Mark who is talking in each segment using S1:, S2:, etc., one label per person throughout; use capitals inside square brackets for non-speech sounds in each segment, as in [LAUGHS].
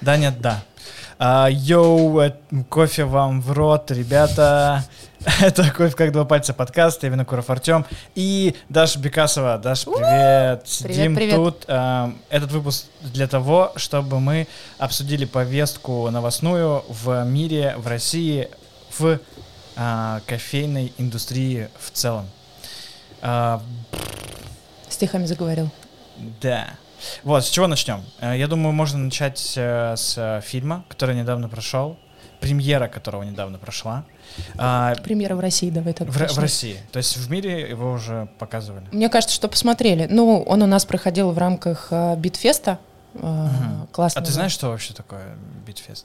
S1: Да, нет, да. А, йоу, э, кофе вам в рот, ребята. [LAUGHS] Это «Кофе как два пальца» подкаст, я Винокуров Артем и Даша Бекасова. Даша, привет. Сидим
S2: привет.
S1: тут. А, Этот выпуск для того, чтобы мы обсудили повестку новостную в мире, в России, в а, кофейной индустрии в целом. А,
S2: Стихами заговорил.
S1: Да. Вот, с чего начнем? Э, Я думаю, можно начать э, с э, фильма, который недавно прошел, премьера которого недавно прошла. А,
S2: Премьера в России, давай так
S1: В, в. России. То есть в мире его уже показывали.
S2: Мне кажется, что посмотрели. Ну, он у нас проходил в рамках Beat Fest а.
S1: Мгм.
S2: Классно.
S1: А ты знаешь, что вообще такое Beat Fest?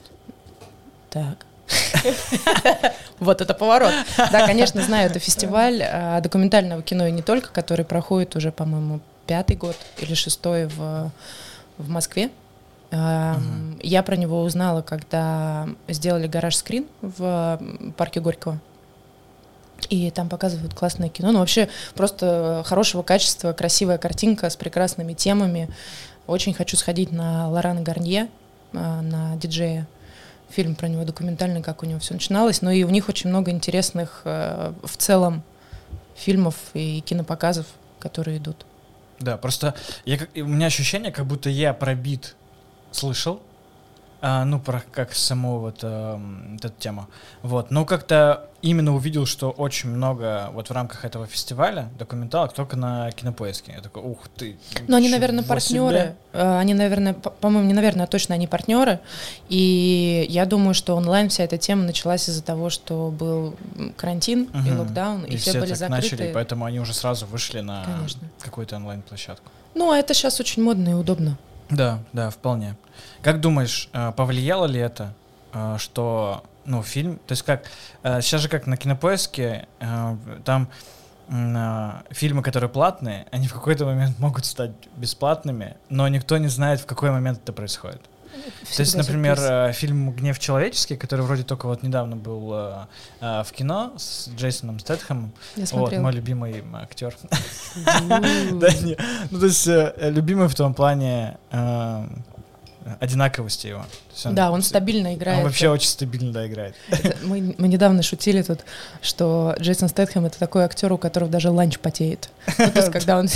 S2: Так. [LAUGHS] Вот это поворот. Да, конечно, знаю, это фестиваль документального кино и не только, который проходит уже, по-моему, пятый год или шестой в, в Москве. Эм, Я про него узнала, когда сделали гараж скрин в парке Горького. И там показывают классное кино. Ну, вообще, просто хорошего качества, красивая картинка с прекрасными темами. Очень хочу сходить на Лорана Гарнье, э, на диджея. Фильм про него документальный, как у него все начиналось. Но и у них очень много интересных э, в целом фильмов и кинопоказов, которые идут.
S1: Да, просто я, у меня ощущение, как будто я про бит слышал, а, ну, про как саму вот, вот эту тему. Вот, но как-то именно увидел, что очень много вот в рамках этого фестиваля документалок только на кинопоиске. Я такой, ух ты.
S2: Ну, они, наверное,
S1: себе».
S2: партнеры. Э, Они, наверное, по- по-моему, не наверное, а точно они партнеры. И я думаю, что онлайн вся эта тема началась из-за того, что был карантин и
S1: Мгм.
S2: локдаун, и,
S1: И,
S2: все,
S1: все
S2: были
S1: так
S2: закрыты.
S1: начали, и поэтому они уже сразу вышли на
S2: Конечно.
S1: какую-то онлайн-площадку.
S2: Ну, а это сейчас очень модно и удобно.
S1: Да, да, вполне. Как думаешь, э, повлияло ли это, э, что, ну, фильм, то есть как, э, сейчас же как на кинопоиске, там фильмы, которые платные, они в какой-то момент [LAUGHS] могут стать бесплатными, но никто не знает, в какой момент это происходит. То есть,
S2: Всегда
S1: например,
S2: сюрприз.
S1: фильм «Гнев человеческий», который вроде только вот недавно был э, в кино с Джейсоном Стэтхэмом,
S2: Я
S1: вот, мой любимый актер. [LAUGHS] Да, не. Ну, то есть, любимый в том плане э, одинаковости его. Есть
S2: Да, он стабильно играет.
S1: Он вообще очень стабильно, да, играет.
S2: Это мы, мы недавно шутили тут, что Джейсон Стэтхэм это такой актер, у которого даже ланч потеет. Ну, то есть, [LAUGHS] когда он...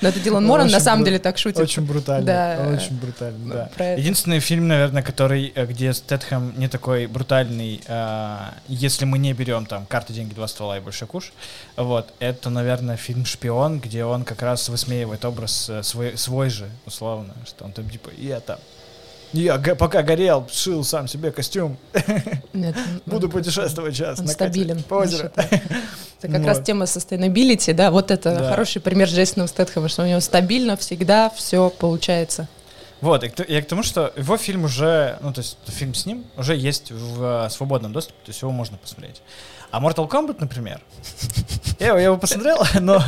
S2: Но это Дилан Моран на самом деле так шутит.
S1: Очень брутально.
S2: Да.
S1: Очень брутально, да.
S2: Про это.
S1: Единственный фильм, наверное, который, э, где Стэтхэм не такой брутальный, э, если мы не берем там «Карты, деньги, два ствола и большой куш», вот, это, наверное, фильм «Шпион», где он как раз высмеивает образ э, свой, свой же, условно, что он там типа «я там, я пока горел, шил сам себе костюм,
S2: Нет,
S1: буду
S2: он-
S1: путешествовать сейчас
S2: Он стабилен.
S1: по озеру».
S2: Это как раз
S1: Вот.
S2: тема sustainability, да, вот это
S1: Да.
S2: хороший пример Джейсона Стэтхэма, что у него стабильно всегда все получается.
S1: Вот, и я к тому, что его фильм уже, ну, то есть фильм с ним уже есть в э, свободном доступе, то есть его можно посмотреть. А Mortal Kombat, например, я, его- я его посмотрел, [LAUGHS] но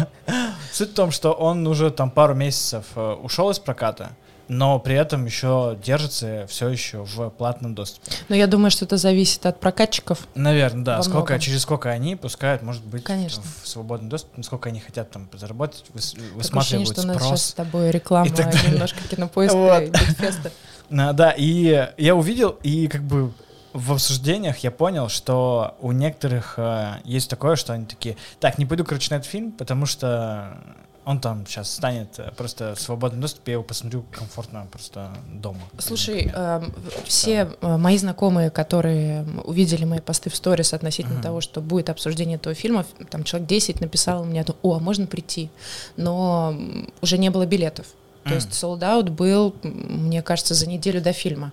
S1: суть в том, что он уже там пару месяцев э, ушел из проката, но при этом еще держится все еще в платном доступе.
S2: Но я думаю, что это зависит от прокатчиков.
S1: Наверное, да. Сколько, через сколько они пускают, может быть,
S2: Конечно.
S1: в свободный доступ, насколько они хотят там заработать, выс-
S2: ощущение,
S1: высматривают
S2: что у нас сейчас с тобой реклама
S1: и так далее.
S2: немножко кинопоиска
S1: Вот.
S2: и Beat Fest
S1: а. [LAUGHS] А, Да, и я увидел, и как бы в обсуждениях я понял, что у некоторых э, есть такое, что они такие, так, не пойду, короче, на этот фильм, потому что он там сейчас станет э, просто в свободном доступе, я его посмотрю комфортно просто дома.
S2: Слушай, эм, все э, мои знакомые, которые увидели мои посты в сторис относительно
S1: Мгм.
S2: того, что будет обсуждение этого фильма, там человек 10 написал мне, о, а можно прийти? Но уже не было билетов. То
S1: М.
S2: есть out был, мне кажется, за неделю до фильма.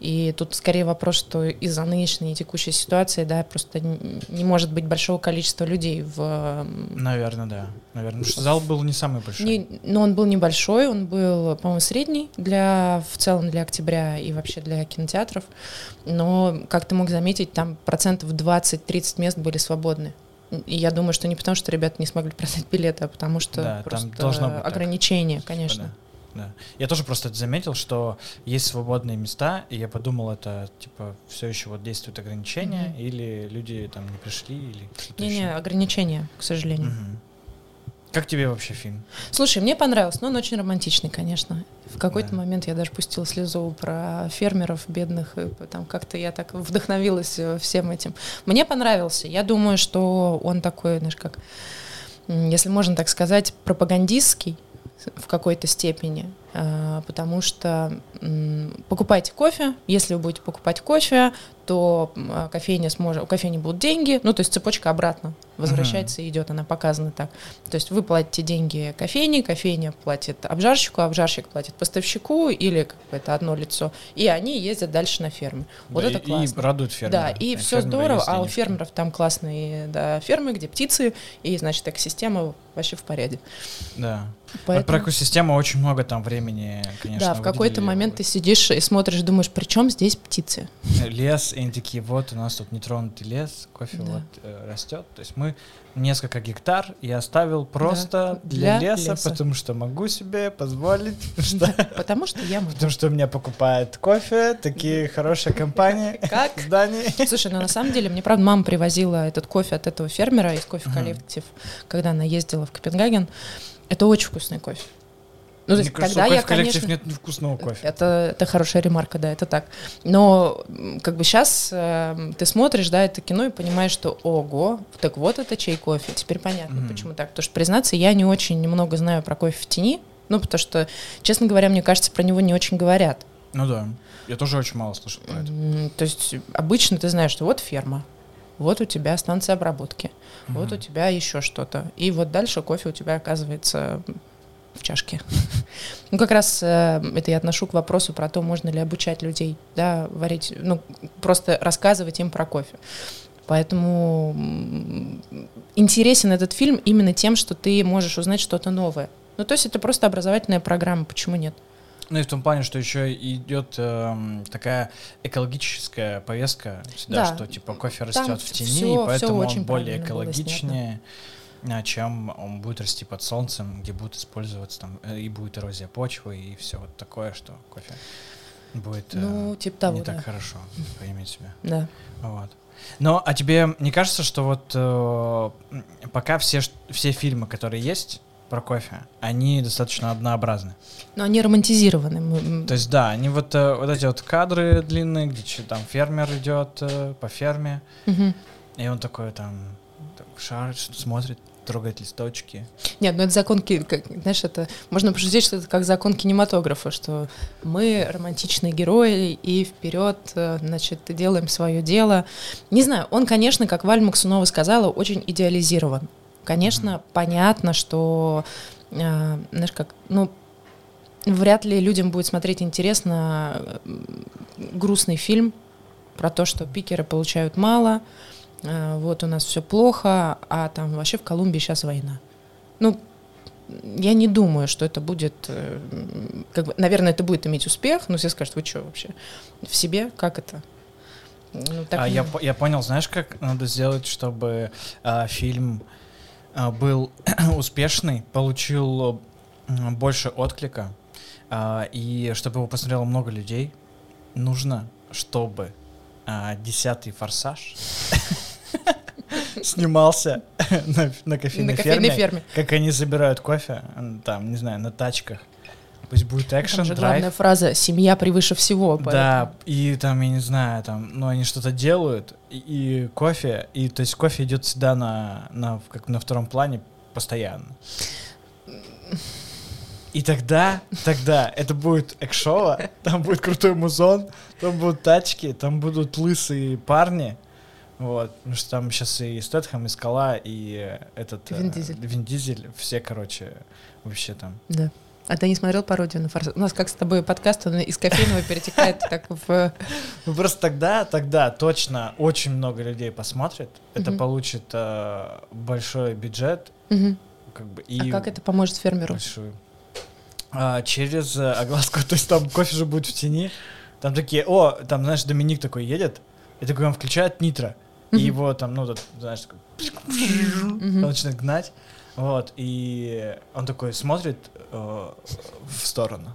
S2: И тут скорее вопрос, что из-за нынешней текущей ситуации, да, просто не может быть большого количества людей в...
S1: Наверное, да. Наверное, потому что зал был не самый большой.
S2: не, но он был небольшой, он был, по-моему, средний для в целом для октября и вообще для кинотеатров. Но, как ты мог заметить, там процентов 20-30 мест были свободны. И я думаю, что не потому, что ребята не смогли [LAUGHS] продать билеты, а потому что
S1: Да, там
S2: просто ограничения,
S1: Типа,
S2: конечно.
S1: да, да. Я тоже просто заметил, что есть свободные места, и я подумал, это типа все еще вот действуют ограничения,
S2: Мгм.
S1: или люди там не пришли, или что-то
S2: Не-не,
S1: еще.
S2: ограничения, к сожалению.
S1: Мгм. как тебе вообще фильм?
S2: Слушай, мне понравился, но он очень романтичный, конечно. В какой-то
S1: Да.
S2: момент я даже пустила слезу про фермеров бедных, и там как-то я так вдохновилась э, всем этим. Мне понравился. Я думаю, что он такой, знаешь, как, если можно так сказать, пропагандистский в какой-то степени, потому что покупайте кофе, если вы будете покупать кофе, то а, кофейня сможет, у кофейни будут деньги, ну то есть цепочка обратно возвращается и идет, она показана так. То есть вы платите деньги кофейне, кофейня платит обжарщику, обжарщик платит поставщику или какое-то одно лицо, и они ездят дальше на ферме. Вот
S1: Да,
S2: это
S1: и-
S2: классно.
S1: И радует фермера.
S2: Да, и
S1: А
S2: все здорово, а у фермеров там классные да, фермы, где птицы, и, значит, экосистема вообще в порядке.
S1: Да. Вот
S2: Поэтому-
S1: про экосистему очень много там времени, конечно,
S2: да, в какой-то момент ты сидишь и смотришь, думаешь, при чем здесь птицы?
S1: Лес, и они такие, вот у нас тут нетронутый лес, кофе
S2: Да.
S1: вот э, растет. То есть мы несколько гектар я оставил просто
S2: для
S1: для, леса,
S2: леса.
S1: потому что могу себе позволить, [LAUGHS]
S2: Потому что я могу.
S1: Потому что у меня покупают кофе, такие хорошие компании.
S2: Как?
S1: Зданий.
S2: Слушай, ну на самом деле, мне правда мама привозила этот кофе от этого фермера из кофе коллектив, когда она ездила в Копенгаген. Это очень вкусный кофе. Ну, то
S1: Мне
S2: есть,
S1: кажется,
S2: когда
S1: у
S2: я, конечно,
S1: нет вкусного кофе.
S2: Это, это хорошая ремарка, да, это так. Но как бы сейчас ты смотришь, да, это кино и понимаешь, что ого, так вот это чей кофе. Теперь понятно,
S1: Мгм.
S2: почему так. Потому что, признаться, я не очень много знаю про кофе в тени. Ну, потому что, честно говоря, мне кажется, про него не очень говорят.
S1: Ну да. Я тоже очень мало слышал про это.
S2: М, То есть обычно ты знаешь, что вот ферма, вот у тебя станция обработки, вот
S1: Мгм.
S2: у тебя еще что-то. И вот дальше кофе у тебя оказывается в чашке. [LAUGHS] Ну, как раз э, это я отношу к вопросу про то, можно ли обучать людей, да, варить, ну, просто рассказывать им про кофе. Поэтому интересен этот фильм именно тем, что ты можешь узнать что-то новое. Ну, то есть это просто образовательная программа, почему нет?
S1: Ну и в том плане, что еще идет эм, такая экологическая повестка сюда,
S2: Да.
S1: что типа кофе
S2: Там
S1: растет в тени,
S2: всё-
S1: и поэтому он более
S2: правильно было
S1: экологичнее, а, чем он будет расти под солнцем, где будет использоваться там э, и будет эрозия почвы и все вот такое, что кофе будет э,
S2: Ну, типа того,
S1: не
S2: да.
S1: так хорошо поиметь себя.
S2: Да.
S1: Вот. Но, а тебе не кажется, что вот э, пока все, все фильмы, которые есть про кофе, они достаточно однообразны?
S2: Но они романтизированы.
S1: То есть, да, они вот, э, вот эти вот кадры длинные, где там фермер идет э, по ферме,
S2: мгм.
S1: и он такой там что-то смотрит, трогает листочки.
S2: Нет, ну это закон, как, знаешь, это можно пошутить, что это как закон кинематографа, что мы романтичные герои и вперед, э, значит, делаем свое дело. Не знаю, он, конечно, как Валь Максунова сказала, очень идеализирован. Конечно, понятно, что, э, знаешь, как, ну, вряд ли людям будет смотреть интересно э, грустный фильм про то, что пикеры получают мало, э, вот у нас все плохо, а там вообще в Колумбии сейчас война. Ну, я не думаю, что это будет, э, как бы, наверное, это будет иметь успех, но все скажут, вы что вообще, в себе, как это? Ну, так
S1: а я, я понял, знаешь, как надо сделать, чтобы а, фильм а, был [CLEARS THROAT] успешный, получил больше отклика, а, и чтобы его посмотрело много людей, нужно, чтобы а, десятый форсаж [LAUGHS] снимался [LAUGHS] на, на кофейной,
S2: на кофейной
S1: ферме,
S2: ферме.
S1: как они забирают кофе, там, не знаю, на тачках. Пусть будет экшен, драйв.
S2: главная фраза «семья превыше всего».
S1: Да, и там, я не знаю, там, ну, они что-то делают, и, и кофе, и, то есть, кофе идет всегда на, на, как на втором плане постоянно. И тогда, тогда это будет экшово, там будет крутой музон, там будут тачки, там будут лысые парни, вот, потому что там сейчас и Стэтхэм, и Скала, и э, этот...
S2: Вин
S1: э,
S2: Дизель.
S1: Вин Дизель, все, короче, вообще там.
S2: Да. А ты не смотрел пародию на форсаж? У нас как с тобой подкаст, он из кофейного перетекает так в... [LAUGHS]
S1: Ну просто тогда, тогда точно очень много людей посмотрит, это получит э, большой бюджет, как бы
S2: А
S1: и
S2: как это поможет фермеру?
S1: большую. А, через э, огласку, [LAUGHS] то есть там кофе же будет в тени, там такие, о, там знаешь Доминик такой едет, и такой он включает нитро, и его там, ну тут, знаешь, такой, он начинает гнать, вот, и он такой смотрит э, в сторону,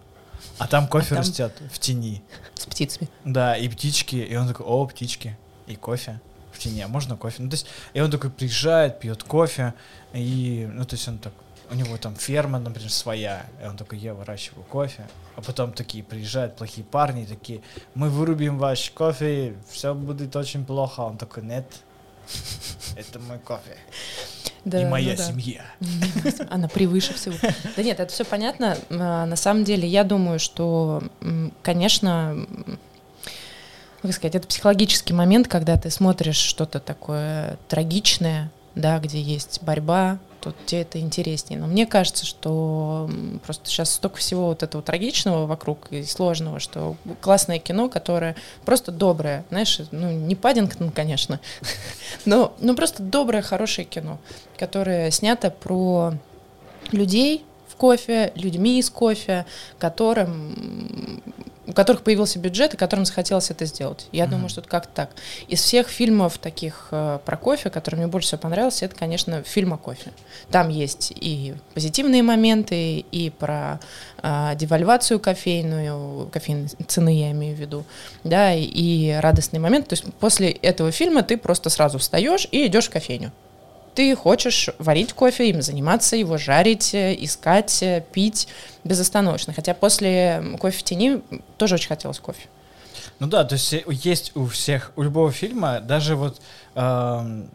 S1: а там кофе
S2: там-
S1: растет в тени.
S2: С птицами.
S1: Да, и птички, и он такой, о, птички, и кофе в тени, а можно кофе? Ну, то есть, и он такой приезжает, пьет кофе, и, ну, то есть он так у него там ферма, например, своя, и он такой, я выращиваю кофе, а потом такие приезжают плохие парни, такие, мы вырубим ваш кофе, все будет очень плохо, он такой, нет, это мой кофе. Да, и моя ну да. семья. [LAUGHS]
S2: Она превыше всего. Да нет, это все понятно. А, на самом деле, я думаю, что, конечно, как сказать, это психологический момент, когда ты смотришь что-то такое трагичное, да, где есть борьба, то тебе это интереснее. Но мне кажется, что просто сейчас столько всего вот этого трагичного вокруг и сложного, что классное кино, которое просто доброе, знаешь, ну не Паддингтон, конечно, [LAUGHS] но, но просто доброе, хорошее кино, которое снято про людей в кофе, людьми из кофе, которым у которых появился бюджет и которым захотелось это сделать. Я mm-hmm. думаю, что это как-то так. Из всех фильмов таких э, про кофе, который мне больше всего понравился, это, конечно, фильм о кофе. Там есть и позитивные моменты, и про э, девальвацию кофейную, кофейной цены я имею в виду, да, и, и радостный момент. То есть после этого фильма ты просто сразу встаешь и идешь в кофейню ты хочешь варить кофе, им заниматься, его жарить, э, искать, э, пить безостановочно. Хотя после кофе в тени тоже очень хотелось кофе.
S1: Ну да, то есть э, есть у всех, у любого фильма, даже вот э,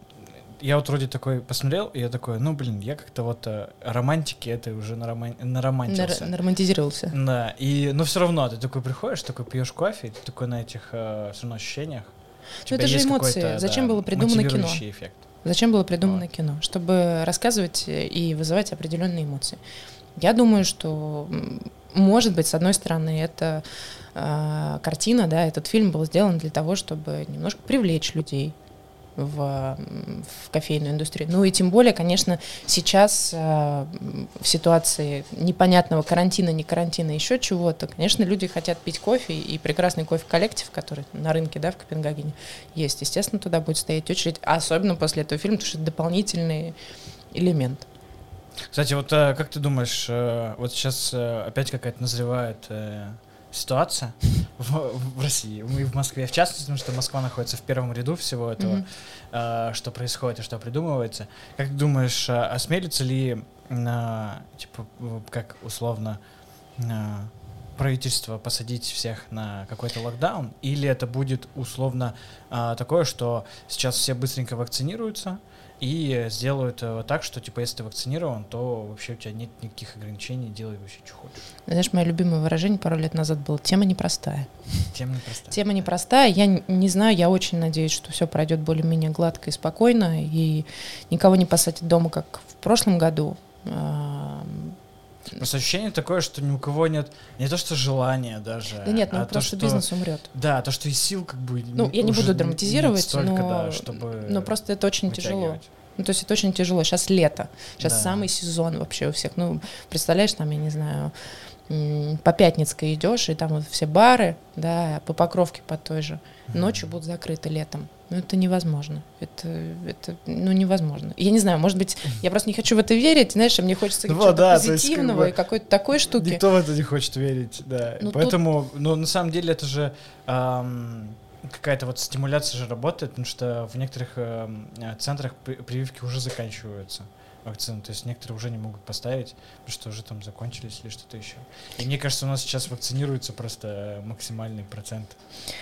S1: я вот вроде такой посмотрел, и я такой, ну блин, я как-то вот э, романтики это уже нароман... наромантился.
S2: Нар- наромантизировался.
S1: Да, и, но все равно ты такой приходишь, такой пьешь кофе, и ты такой на этих э, все равно ощущениях.
S2: Ну это же эмоции. Зачем да, было придумано кино? Эффект. Зачем было придумано вот. кино? Чтобы рассказывать и вызывать определенные эмоции. Я думаю, что, может быть, с одной стороны, это э, картина, да, этот фильм был сделан для того, чтобы немножко привлечь людей, в, в кофейную индустрию. Ну и тем более, конечно, сейчас э, в ситуации непонятного карантина, не карантина, еще чего-то, конечно, люди хотят пить кофе, и прекрасный кофе-коллектив, который на рынке, да, в Копенгагене есть, естественно, туда будет стоять очередь, особенно после этого фильма, потому что это дополнительный элемент.
S1: Кстати, вот э, как ты думаешь, э, вот сейчас опять какая-то назревает ситуация [LAUGHS] в, в России, мы в Москве, в частности, потому что Москва находится в первом ряду всего этого, mm-hmm. что происходит и что придумывается. Как ты думаешь, осмелится ли, типа, как условно, правительство посадить всех на какой-то локдаун, или это будет условно такое, что сейчас все быстренько вакцинируются, и сделают э, так, что, типа, если ты вакцинирован, то вообще у тебя нет никаких ограничений, делай вообще, что хочешь.
S2: Знаешь, мое любимое выражение пару лет назад было «тема непростая».
S1: Тема непростая.
S2: Тема непростая. Я не знаю, я очень надеюсь, что все пройдет более-менее гладко и спокойно, и никого не посадят дома, как в прошлом году.
S1: Просто ощущение такое, что ни у кого нет не то что желания даже.
S2: Да нет, ну
S1: а
S2: просто
S1: то,
S2: что, бизнес умрет.
S1: Да, то, что и сил как бы.
S2: Ну, я не буду драматизировать, столько, но, да, чтобы но просто это очень тяжело. Ну, то есть это очень тяжело. Сейчас лето, сейчас да. самый сезон вообще у всех. Ну, представляешь, там, я не знаю, по Пятницкой идешь, и там вот все бары, да, по Покровке по той же, ночью будут закрыты летом. Ну, это невозможно. Это, это, ну, невозможно. Я не знаю, может быть, [LAUGHS] я просто не хочу в это верить, знаешь, мне хочется ну, чего-то да, позитивного есть, как бы, и какой-то такой штуки.
S1: Никто в это не хочет верить, да. Ну, Поэтому, тут... ну, на самом деле, это же эм, какая-то вот стимуляция же работает, потому что в некоторых э, центрах прививки уже заканчиваются вакцины, то есть некоторые уже не могут поставить, потому что уже там закончились или что-то еще. И мне кажется, у нас сейчас вакцинируется просто максимальный процент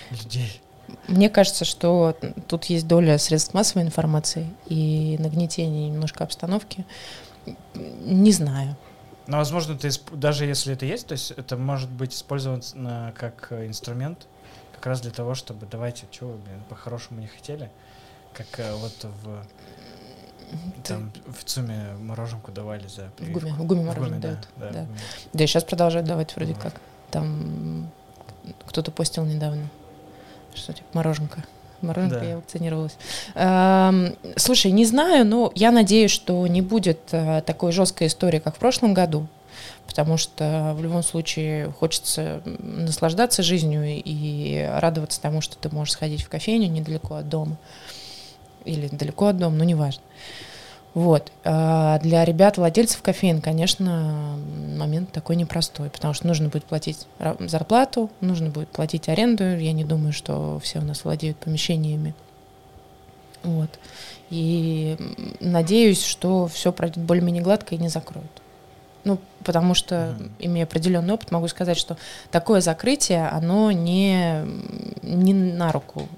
S1: людей.
S2: Мне кажется, что тут есть доля средств массовой информации и нагнетение немножко обстановки. Не знаю.
S1: Но, возможно, ты, даже если это есть, то есть это может быть использовано как инструмент, как раз для того, чтобы давайте, что вы, блин, по-хорошему не хотели, как э, вот в там в ЦУМе мороженку давали за
S2: В гуме, в гуме мороженое дают. Да, да. да, и сейчас продолжают давать вроде вот. как. Там кто-то постил недавно, что типа мороженка. Мороженка, да. я вакцинировалась. Эм, слушай, не знаю, но я надеюсь, что не будет э, такой жесткой истории, как в прошлом году, потому что в любом случае хочется наслаждаться жизнью и радоваться тому, что ты можешь сходить в кофейню недалеко от дома или далеко от дома, но неважно. Вот. А для ребят, владельцев кофеин, конечно, момент такой непростой, потому что нужно будет платить зарплату, нужно будет платить аренду. Я не думаю, что все у нас владеют помещениями. Вот. И надеюсь, что все пройдет более-менее гладко и не закроют. Ну, потому что,
S1: Мгм.
S2: имея определенный опыт, могу сказать, что такое закрытие, оно не, не на руку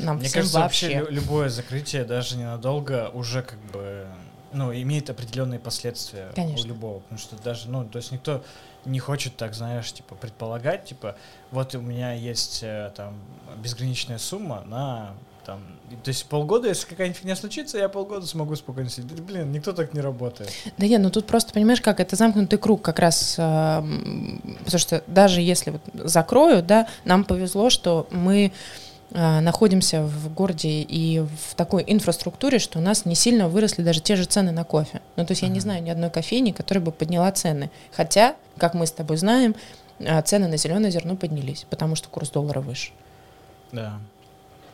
S2: нам
S1: Мне
S2: всем
S1: кажется, вообще,
S2: вообще.
S1: лю- любое закрытие, даже ненадолго, уже как бы, ну, имеет определенные последствия
S2: Конечно.
S1: у любого. Потому что даже, ну, то есть никто не хочет так, знаешь, типа, предполагать, типа, вот у меня есть э, там безграничная сумма на там, то есть полгода, если какая-нибудь фигня случится, я полгода смогу спокойно сидеть. Блин, никто так не работает.
S2: Да нет, ну тут просто, понимаешь, как это замкнутый круг как раз, м, потому что даже если вот закроют, да, нам повезло, что мы находимся в городе и в такой инфраструктуре, что у нас не сильно выросли даже те же цены на кофе. Ну, то есть я не знаю ни одной кофейни, которая бы подняла цены. Хотя, как мы с тобой знаем, а, цены на зеленое зерно поднялись, потому что курс доллара выше.
S1: Да.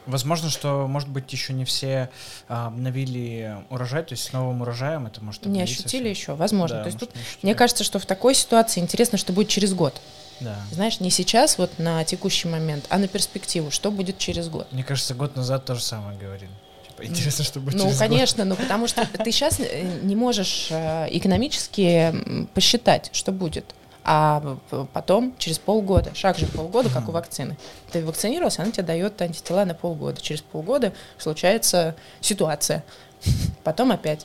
S1: Возможно, что, может быть, еще не все а, обновили урожай, то есть с новым урожаем это может
S2: Не ощутили
S1: всё.
S2: еще, возможно.
S1: Да,
S2: то есть
S1: может,
S2: тут, мне кажется, что в такой ситуации интересно, что будет через год.
S1: Да.
S2: Знаешь, не сейчас, вот на текущий момент, а на перспективу, что будет через год.
S1: Мне кажется, год назад то же самое говорил. Типа, интересно, что будет
S2: Ну,
S1: через год.
S2: конечно, ну потому что ты сейчас не можешь э, экономически посчитать, что будет. А потом, через полгода, шаг же полгода, как у вакцины. Ты вакцинировался, она тебе дает антитела на полгода. Через полгода случается ситуация. [LAUGHS] Потом опять.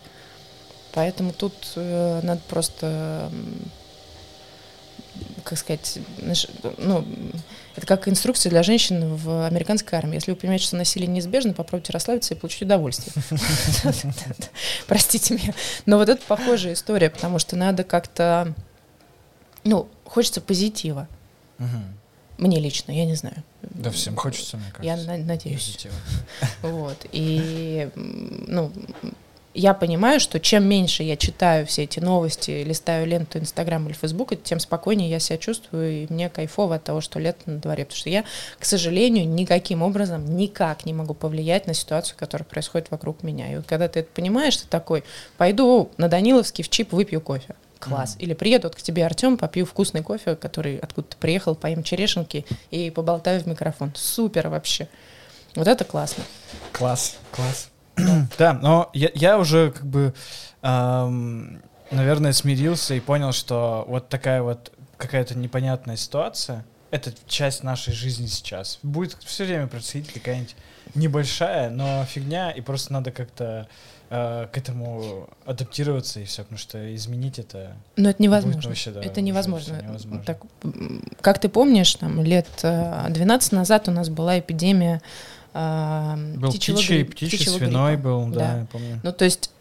S2: Поэтому тут э, надо просто, как сказать, ну, это как инструкция для женщин в американской армии. Если вы понимаете, что насилие неизбежно, попробуйте расслабиться и получить удовольствие. [LAUGHS] Простите меня. Но вот это похожая история, потому что надо как-то, ну, хочется позитива. Мне лично, я не знаю.
S1: Да, всем хочется, мне
S2: Я
S1: кажется.
S2: на- надеюсь.
S1: позитива. [LAUGHS]
S2: Вот. И, ну, я понимаю, что чем меньше я читаю все эти новости, листаю ленту Инстаграм или Фейсбука, тем спокойнее я себя чувствую, и мне кайфово от того, что лето на дворе. Потому что я, к сожалению, никаким образом, никак не могу повлиять на ситуацию, которая происходит вокруг меня. И вот когда ты это понимаешь, ты такой, пойду на Даниловский в чип, выпью кофе. Класс. Или приеду вот к тебе, Артем, попью вкусный кофе, который откуда-то приехал, поем черешенки и поболтаю в микрофон. Супер вообще. Вот это классно.
S1: Класс, класс. [CLEARS THROAT] Да, но я, я уже как бы, ам, наверное, смирился и понял, что вот такая вот какая-то непонятная ситуация, это часть нашей жизни сейчас. Будет все время происходить какая-нибудь небольшая, но фигня, и просто надо как-то э, к этому адаптироваться и все, потому что изменить это...
S2: Но это невозможно.
S1: Вообще, да,
S2: это невозможно.
S1: невозможно.
S2: Так, как ты помнишь, там лет э, 12 назад у нас была эпидемия э,
S1: Был птичий, птичий,
S2: птичьего
S1: свиной
S2: гриппа.
S1: был, да,
S2: Да.
S1: я помню.
S2: Ну, то есть,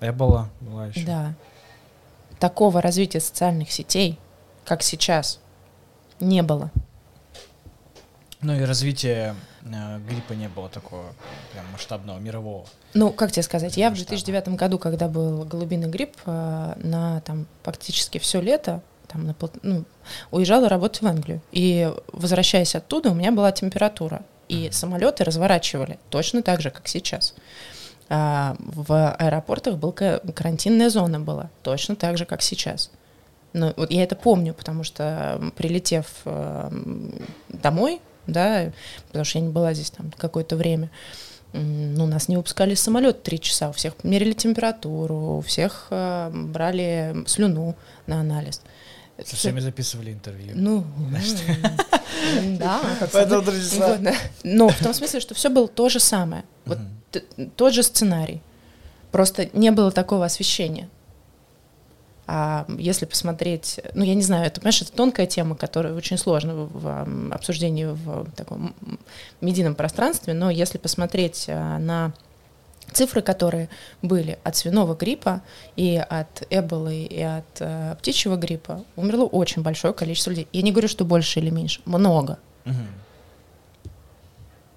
S1: Эбола была еще.
S2: да, такого развития социальных сетей, как сейчас, не было.
S1: Ну и развитие э, гриппа не было такого прям масштабного, мирового.
S2: Ну, как тебе сказать, я в
S1: Масштаба.
S2: 2009 году, когда был голубиный грипп, э, на там практически все лето там, на ну, уезжала работать в Англию. И возвращаясь оттуда, у меня была температура. И самолеты разворачивали точно так же, как сейчас. А в аэропортах был ка- карантинная зона была, точно так же, как сейчас. Но вот я это помню, потому что прилетев э, домой, да, потому что я не была здесь там какое-то время, ну, нас не выпускали из самолета три часа, у всех мерили температуру, у всех э, брали слюну на анализ.
S1: Со всеми записывали интервью.
S2: Ну, да.
S1: Поэтому, друзья.
S2: Но в том смысле, что все было то же самое. Вот тот же сценарий. Просто не было такого освещения. А если посмотреть, ну я не знаю, это, понимаешь, это тонкая тема, которая очень сложна в, в, обсуждении в таком медийном пространстве, но если посмотреть а, на цифры, которые были от свиного гриппа и от эболы, и от а, птичьего гриппа, умерло очень большое количество людей. Я не говорю, что больше или меньше, много.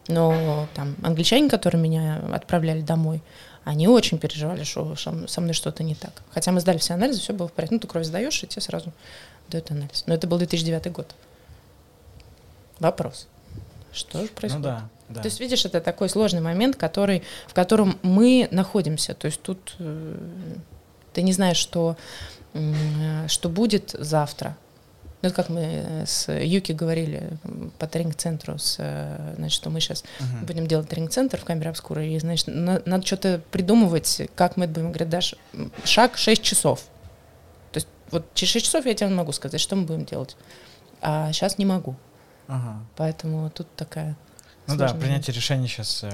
S2: Но там англичане, которые меня отправляли домой, они очень переживали, что со мной что-то не так. Хотя мы сдали все анализы, все было в порядке. Ну, ты кровь сдаешь, и тебе сразу дают анализ. Но это был 2009 год. Вопрос. Что же
S1: Ну
S2: происходит?
S1: да, да.
S2: То есть, видишь, это такой сложный момент, который, в котором мы находимся. То есть тут э, ты не знаешь, что, э, что будет завтра. Ну, как мы э, с Юки говорили по тренинг-центру, с, э, значит, что мы сейчас
S1: Мгм.
S2: будем делать тренинг-центр в камере обскура, и, значит, на- надо что-то придумывать, как мы это будем. Говорят, Даш, шаг 6 часов. То есть вот через 6 часов я тебе могу сказать, что мы будем делать. А сейчас не могу.
S1: Ага.
S2: Поэтому тут такая...
S1: Ну да, принятие решений сейчас,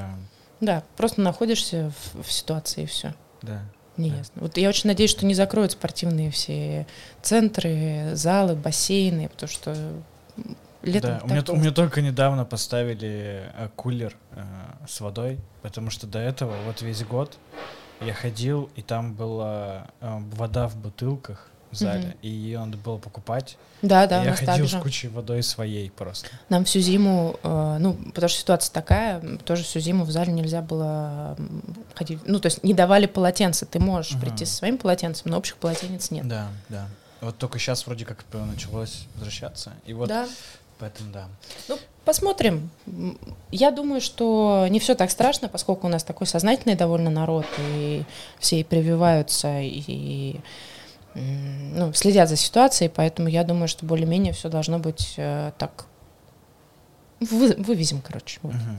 S2: Да, просто находишься в, в ситуации и все.
S1: да.
S2: Неясно. Вот я очень надеюсь, что не закроют спортивные все центры, залы, бассейны, потому что летом
S1: Да, у меня, у меня только недавно поставили э, кулер э, с водой, потому что до этого вот весь год я ходил, и там была э, вода в бутылках в зале,
S2: Мгм.
S1: и ее надо было покупать.
S2: Да, да,
S1: и
S2: у
S1: я
S2: нас
S1: ходил
S2: же.
S1: с кучей водой своей просто.
S2: Нам всю зиму, э, ну, потому что ситуация такая, тоже всю зиму в зале нельзя было ходить. Ну, то есть не давали полотенца. Ты можешь
S1: Ага.
S2: прийти со своим полотенцем, но общих полотенец нет.
S1: Да, да. Вот только сейчас вроде как началось возвращаться. И вот
S2: Да.
S1: поэтому да.
S2: Ну, посмотрим. Я думаю, что не все так страшно, поскольку у нас такой сознательный довольно народ, и все и прививаются, и ну, следят за ситуацией, поэтому я думаю, что более-менее все должно быть э, так. Вы- вывезем, короче. вот.
S1: Мгм.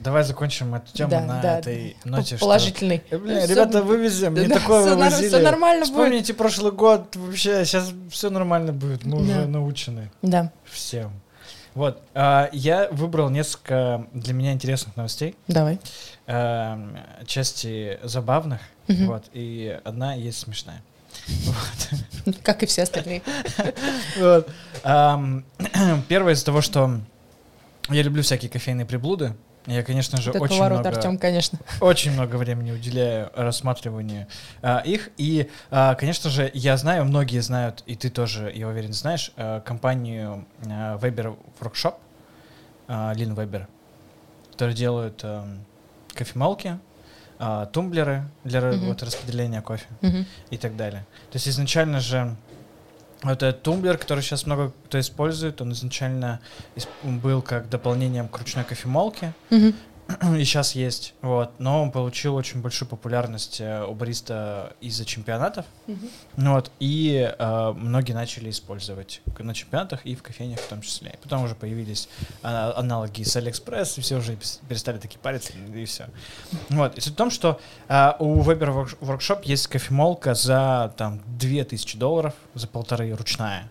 S1: Давай закончим эту тему
S2: Да,
S1: на
S2: да.
S1: этой ноте. что-
S2: Положительный.
S1: Э, блин,
S2: Всё
S1: ребята, вывезем, не
S2: Да,
S1: такое
S2: нар-
S1: вывозили.
S2: всё нормально будет.
S1: Вспомните прошлый год, вообще, сейчас все нормально будет, мы
S2: Да.
S1: уже научены
S2: Да,
S1: всем. Вот, а, я выбрал несколько для меня интересных новостей,
S2: давай.
S1: эм, части забавных,
S2: Мгм.
S1: вот, и одна есть смешная. Вот.
S2: Как и все остальные.
S1: Вот. [CLEARS THROAT] Первое из того, что я люблю всякие кофейные приблуды. Я, конечно же,
S2: Вот это
S1: очень
S2: поворот,
S1: много,
S2: Артем, конечно.
S1: очень много времени уделяю рассматриванию а, их. И, а, конечно же, я знаю, многие знают, и ты тоже, я уверен, знаешь, а, компанию а, Weber Workshop, а, Лин Weber, которые делают ам, кофемолки, а, тумблеры для
S2: Мгм.
S1: вот, распределения кофе
S2: Мгм.
S1: и так далее. То есть изначально же вот этот тумблер, который сейчас много кто использует, он изначально был как дополнением к ручной кофемолке,
S2: Мгм. [CLEARS THROAT]
S1: и сейчас есть, вот, но он получил очень большую популярность э, у бариста из-за чемпионатов, ну вот, и э, многие начали использовать на чемпионатах и в кофейнях в том числе. И потом уже появились а, аналоги с Алиэкспресс, и все уже перестали такие париться, и все. Вот, и суть в том, что а, у Weber Work- Workshop есть кофемолка за там 2000 долларов, за полторы ручная,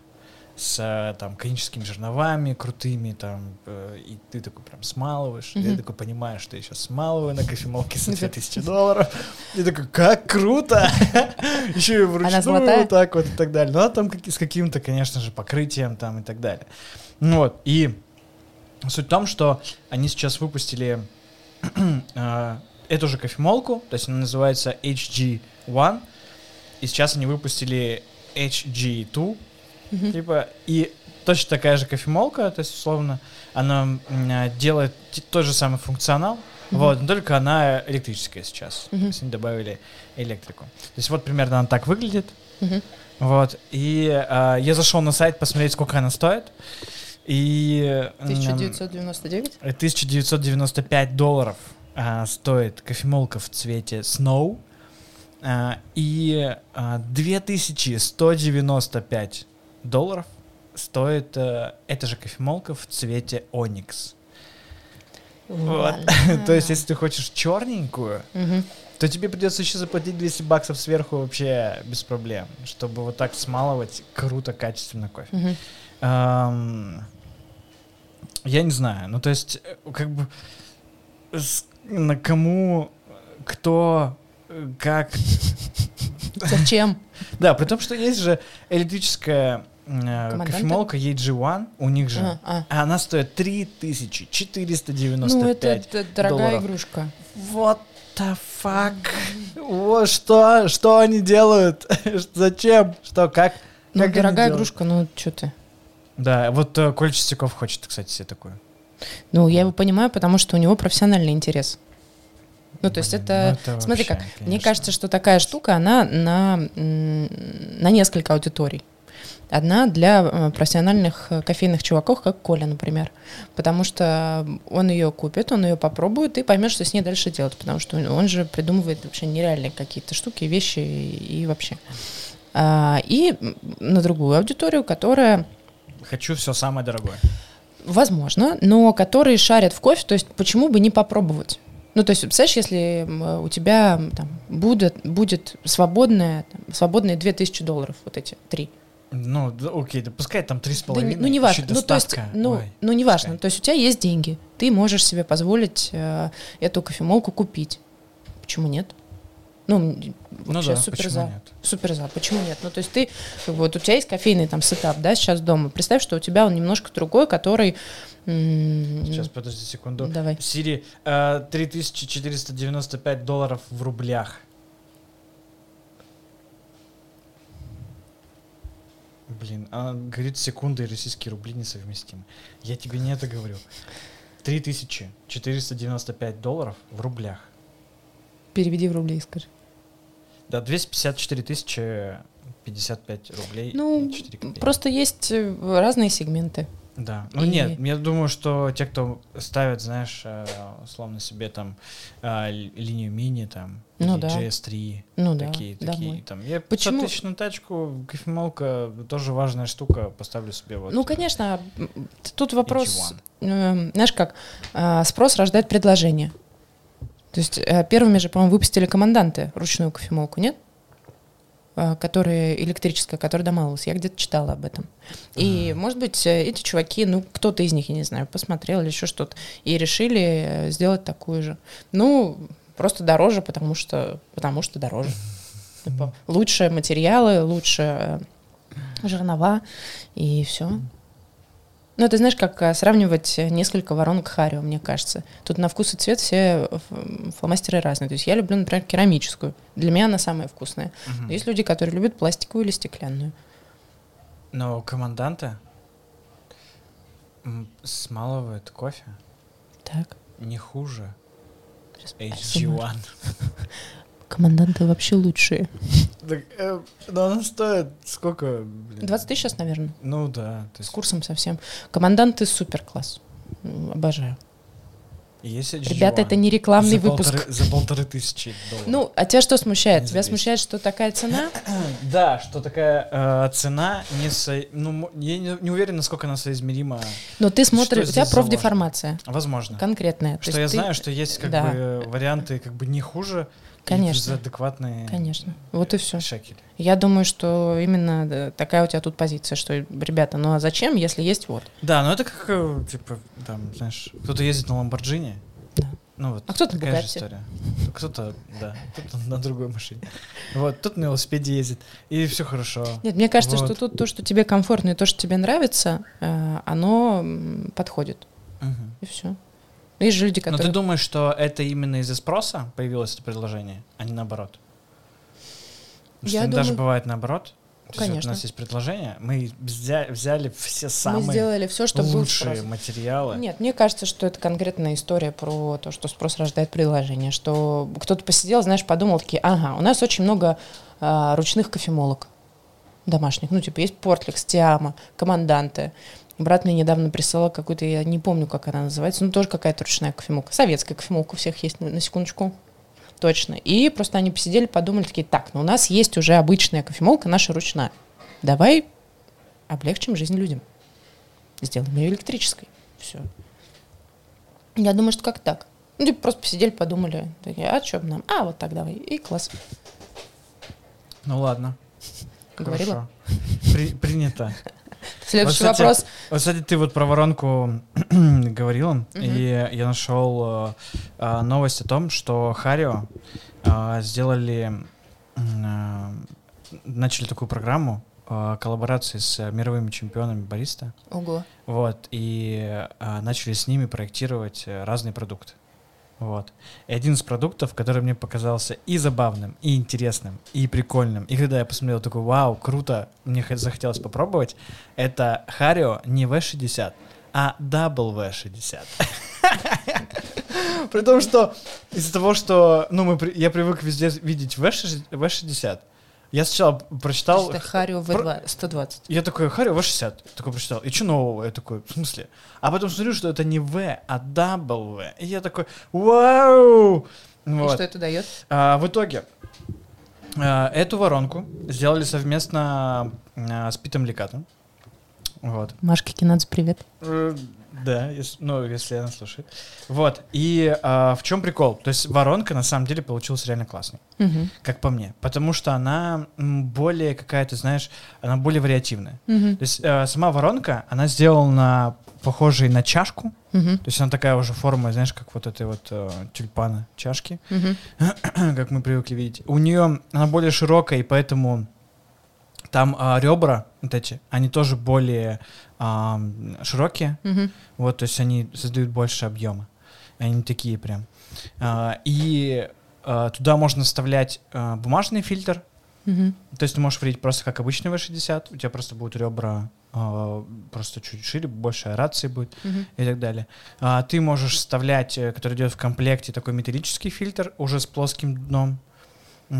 S1: с э, там коническими жерновами крутыми, там, э, и ты такой прям смалываешь, ты
S2: Мгм.
S1: такой понимаешь, что я сейчас смалываю на кофемолке за 2000 долларов, и такой, как круто! [LAUGHS] Еще и вручную вот так вот и так далее. Ну, а там с каким-то, конечно же, покрытием там и так далее. Ну Вот, и суть в том, что они сейчас выпустили [CLEARS THROAT] э, эту же кофемолку, то есть она называется HG1, и сейчас они выпустили HG2,
S2: Мгм.
S1: типа, и точно такая же кофемолка, то есть, условно, она а, делает тот же самый функционал,
S2: Мгм.
S1: вот, но только она электрическая сейчас.
S2: Мгм.
S1: То есть они добавили электрику. То есть вот примерно она так выглядит.
S2: Мгм.
S1: Вот. И а, я зашел на сайт посмотреть, сколько она стоит. И м,
S2: 1999?
S1: 1995 долларов а, стоит кофемолка в цвете Snow. А, и а, 2195 долларов стоит а, эта же кофемолка в цвете Onyx. Вот. [LAUGHS] То есть, если ты хочешь черненькую, то тебе придется еще заплатить 200 баксов сверху вообще без проблем, чтобы вот так смалывать круто, качественно кофе. Я не знаю, ну то есть, э, как бы, на кому, кто, э, как.
S2: Зачем? [LAUGHS]
S1: Да, при том, что есть же электрическая э,
S2: Команданта?
S1: кофемолка EG1, у них же,
S2: А, а.
S1: а она стоит 3495
S2: Ну, это, это дорогая
S1: долларов.
S2: игрушка.
S1: What the fuck? Вот что, что они делают? [LAUGHS] Зачем? Что, как?
S2: Ну,
S1: как
S2: дорогая игрушка, ну, что ты?
S1: Да, вот э, Коля Чистяков хочет, кстати, себе такую.
S2: Ну, я его понимаю, потому что у него профессиональный интерес. Ну, то есть
S1: Блин,
S2: это...
S1: ну
S2: Смотри
S1: вообще,
S2: как, мне
S1: конечно.
S2: кажется, что такая штука, она на, на несколько аудиторий. Одна для э, профессиональных э, кофейных чуваков, как Коля, например. Потому что он ее купит, он ее попробует и поймет, что с ней дальше делать. Потому что он же придумывает вообще нереальные какие-то штуки, вещи и, и вообще. А, и на другую аудиторию, которая
S1: Хочу все самое дорогое.
S2: Возможно, но которые шарят в кофе, то есть почему бы не попробовать? Ну, то есть, представляешь, если у тебя там будет, будет свободное, там, свободные 2000 долларов, вот эти три.
S1: Ну, да, окей, да пускай там три с
S2: Да
S1: половиной.
S2: не- ну, не важно. Ну, то есть, ну,
S1: Ой,
S2: ну, не важно. То есть, у тебя есть деньги, ты можешь себе позволить э, эту кофемолку купить. Почему нет? Ну,
S1: Ну
S2: вообще
S1: да,
S2: супер за.
S1: нет?
S2: Супер за. Почему нет? Ну, то есть ты, как бы, вот у тебя есть кофейный там сетап, да, сейчас дома. Представь, что у тебя он немножко другой, который...
S1: Сейчас, подожди секунду.
S2: Давай.
S1: Сири, э, 3495 долларов в рублях. Блин, она говорит, секунды и российские рубли несовместимы. Я тебе не это говорю. 3495 долларов в рублях.
S2: Переведи в рубли скажи.
S1: Да, 254 тысячи 55 рублей
S2: Ну,
S1: и 4 копейки.
S2: Просто есть э, разные сегменты.
S1: Да. Ну
S2: И-
S1: нет, я думаю, что те, кто ставят, знаешь, э, условно себе там э, линию мини, там,
S2: Ну да.
S1: GS3,
S2: Ну да,
S1: такие,
S2: домой.
S1: такие, там. Я 500
S2: Почему?
S1: тысяч на тачку, кофемолка, тоже важная штука, поставлю себе вот.
S2: Ну, конечно, м, тут вопрос, э, знаешь как, э, спрос рождает предложение. То есть э, первыми же, по-моему, выпустили команданты ручную кофемолку, нет? Э, Которая электрическая, которая домалась. Я где-то читала об этом. И, может быть, э, эти чуваки, ну, кто-то из них, я не знаю, посмотрел или еще что-то, и решили э, сделать такую же. Ну, просто дороже, потому что, потому что дороже. [LAUGHS] Типа, лучше материалы, лучше жернова, и все. Ну, это знаешь, как э, сравнивать э, несколько воронок Харио, мне кажется. Тут на вкус и цвет все э, фломастеры разные. То есть я люблю, например, керамическую. Для меня она самая вкусная.
S1: Мгм.
S2: Есть люди, которые любят пластиковую или стеклянную.
S1: Но команданты м, смалывают кофе
S2: Так.
S1: не хуже
S2: Спасибо.
S1: HG1. [LAUGHS]
S2: Команданты вообще лучшие.
S1: Так, э, но она стоит сколько? блин?
S2: 20 тысяч сейчас, наверное,
S1: Ну да. То
S2: с
S1: есть
S2: курсом совсем. Команданты супер класс. Обожаю.
S1: есть HG1.
S2: Ребята, это не рекламный
S1: за
S2: выпуск.
S1: Полторы, за полторы тысячи долларов.
S2: Ну, а тебя что смущает?
S1: Не
S2: Тебя смущает, что такая цена? [CLEARS THROAT]
S1: Да, что такая э, цена не со... Ну, я не, не уверен, насколько она соизмерима.
S2: Но ты смотришь, у тебя профдеформация
S1: Возможно.
S2: конкретная. То
S1: Что
S2: есть
S1: я
S2: ты-
S1: знаю, что есть как
S2: Да.
S1: бы э, варианты как бы не хуже.
S2: Конечно.
S1: за адекватные
S2: Конечно. Вот и все.
S1: шекели.
S2: Я думаю, что именно да, такая у тебя тут позиция, что, ребята, ну а зачем, если есть вот?
S1: Да, но это как, э, типа, там, знаешь, кто-то ездит на Ламборджини.
S2: Да.
S1: Ну вот,
S2: А кто-то
S1: такая же история. Кто-то, да, кто-то на другой машине. Вот, тут на велосипеде ездит, и все хорошо.
S2: Нет, мне кажется,
S1: Вот.
S2: что тут то, что тебе комфортно и то, что тебе нравится, э, оно подходит.
S1: Мгм.
S2: И все. Есть же люди,
S1: Но ты
S2: которые...
S1: думаешь, что это именно из-за спроса появилось это предложение, а не наоборот? Потому что
S2: Я
S1: даже
S2: думаю-
S1: бывает наоборот. То есть вот
S2: Конечно.
S1: у нас есть предложение, мы взя- взяли все
S2: Мы
S1: самые
S2: сделали все, был
S1: лучшие материалы.
S2: Нет, мне кажется, что это конкретная история про то, что спрос рождает предложение, что кто-то посидел, знаешь, подумал такие, ага, у нас очень много а, ручных кофемолок домашних, ну, типа, есть Портлекс, Тиама, Команданты. Брат мне недавно присылал какую-то, я не помню, как она называется, ну, тоже какая-то ручная кофемолка. Советская кофемолка у всех есть, на, секундочку. Точно. И просто они посидели, подумали, такие, так, ну, у нас есть уже обычная кофемолка, наша ручная. Давай облегчим жизнь людям. Сделаем ее электрической. Все. Я думаю, что как так. Ну, типа, просто посидели, подумали, такие, а что нам? А, вот так давай. И класс.
S1: Ну ладно.
S2: Говорила?
S1: Хорошо. При- принято.
S2: Следующий
S1: Вот, кстати,
S2: вопрос.
S1: Вот, кстати, ты вот про воронку [CLEARS THROAT] говорила, и я нашел э, э, новость о том, что Харио э, сделали, э, начали такую программу э, коллаборации с мировыми чемпионами бариста,
S2: Ого.
S1: вот, и э, начали с ними проектировать э, разные продукты. Вот. И один из продуктов, который мне показался и забавным, и интересным, и прикольным, и когда я посмотрел, такой, вау, круто, мне хот- захотелось попробовать, это Харио не V60, а W60. [LAUGHS] При том, что из-за того, что ну, мы, я привык везде видеть V60, V60, я сначала прочитал...
S2: Это Харио V2, 120.
S1: Я такой, Харио, В60. Такой прочитал. И что нового? Я такой, в смысле? А потом смотрю, что это не В, а W. И я такой, вау!
S2: И
S1: Вот.
S2: что это дает?
S1: А, в итоге, а, эту воронку сделали совместно а, с Питом Лекатом. Вот.
S2: Машка Кинадзе, привет.
S1: Да, если, ну, если она слушает. Вот, и а, в чем прикол? То есть воронка на самом деле получилась реально классной,
S2: Мгм.
S1: как по мне. Потому что она более какая-то, знаешь, она более вариативная.
S2: Мгм.
S1: То есть э, сама воронка, она сделана похожей на чашку.
S2: Мгм.
S1: То есть она такая уже форма, знаешь, как вот этой вот э, тюльпана чашки,
S2: Мгм. [CLEARS THROAT]
S1: как мы привыкли видеть. У нее она более широкая, и поэтому там а, ребра вот эти, они тоже более ам, широкие.
S2: Мгм.
S1: Вот, то есть они создают больше объема. Они такие прям. А, и а, туда можно вставлять а, бумажный фильтр.
S2: Мгм.
S1: То есть ты можешь варить просто как обычный V60. У тебя просто будут ребра а, просто чуть шире, больше аэрации будет
S2: Мгм.
S1: и так далее. А, ты можешь вставлять, э, который идет в комплекте, такой металлический фильтр уже с плоским дном, а,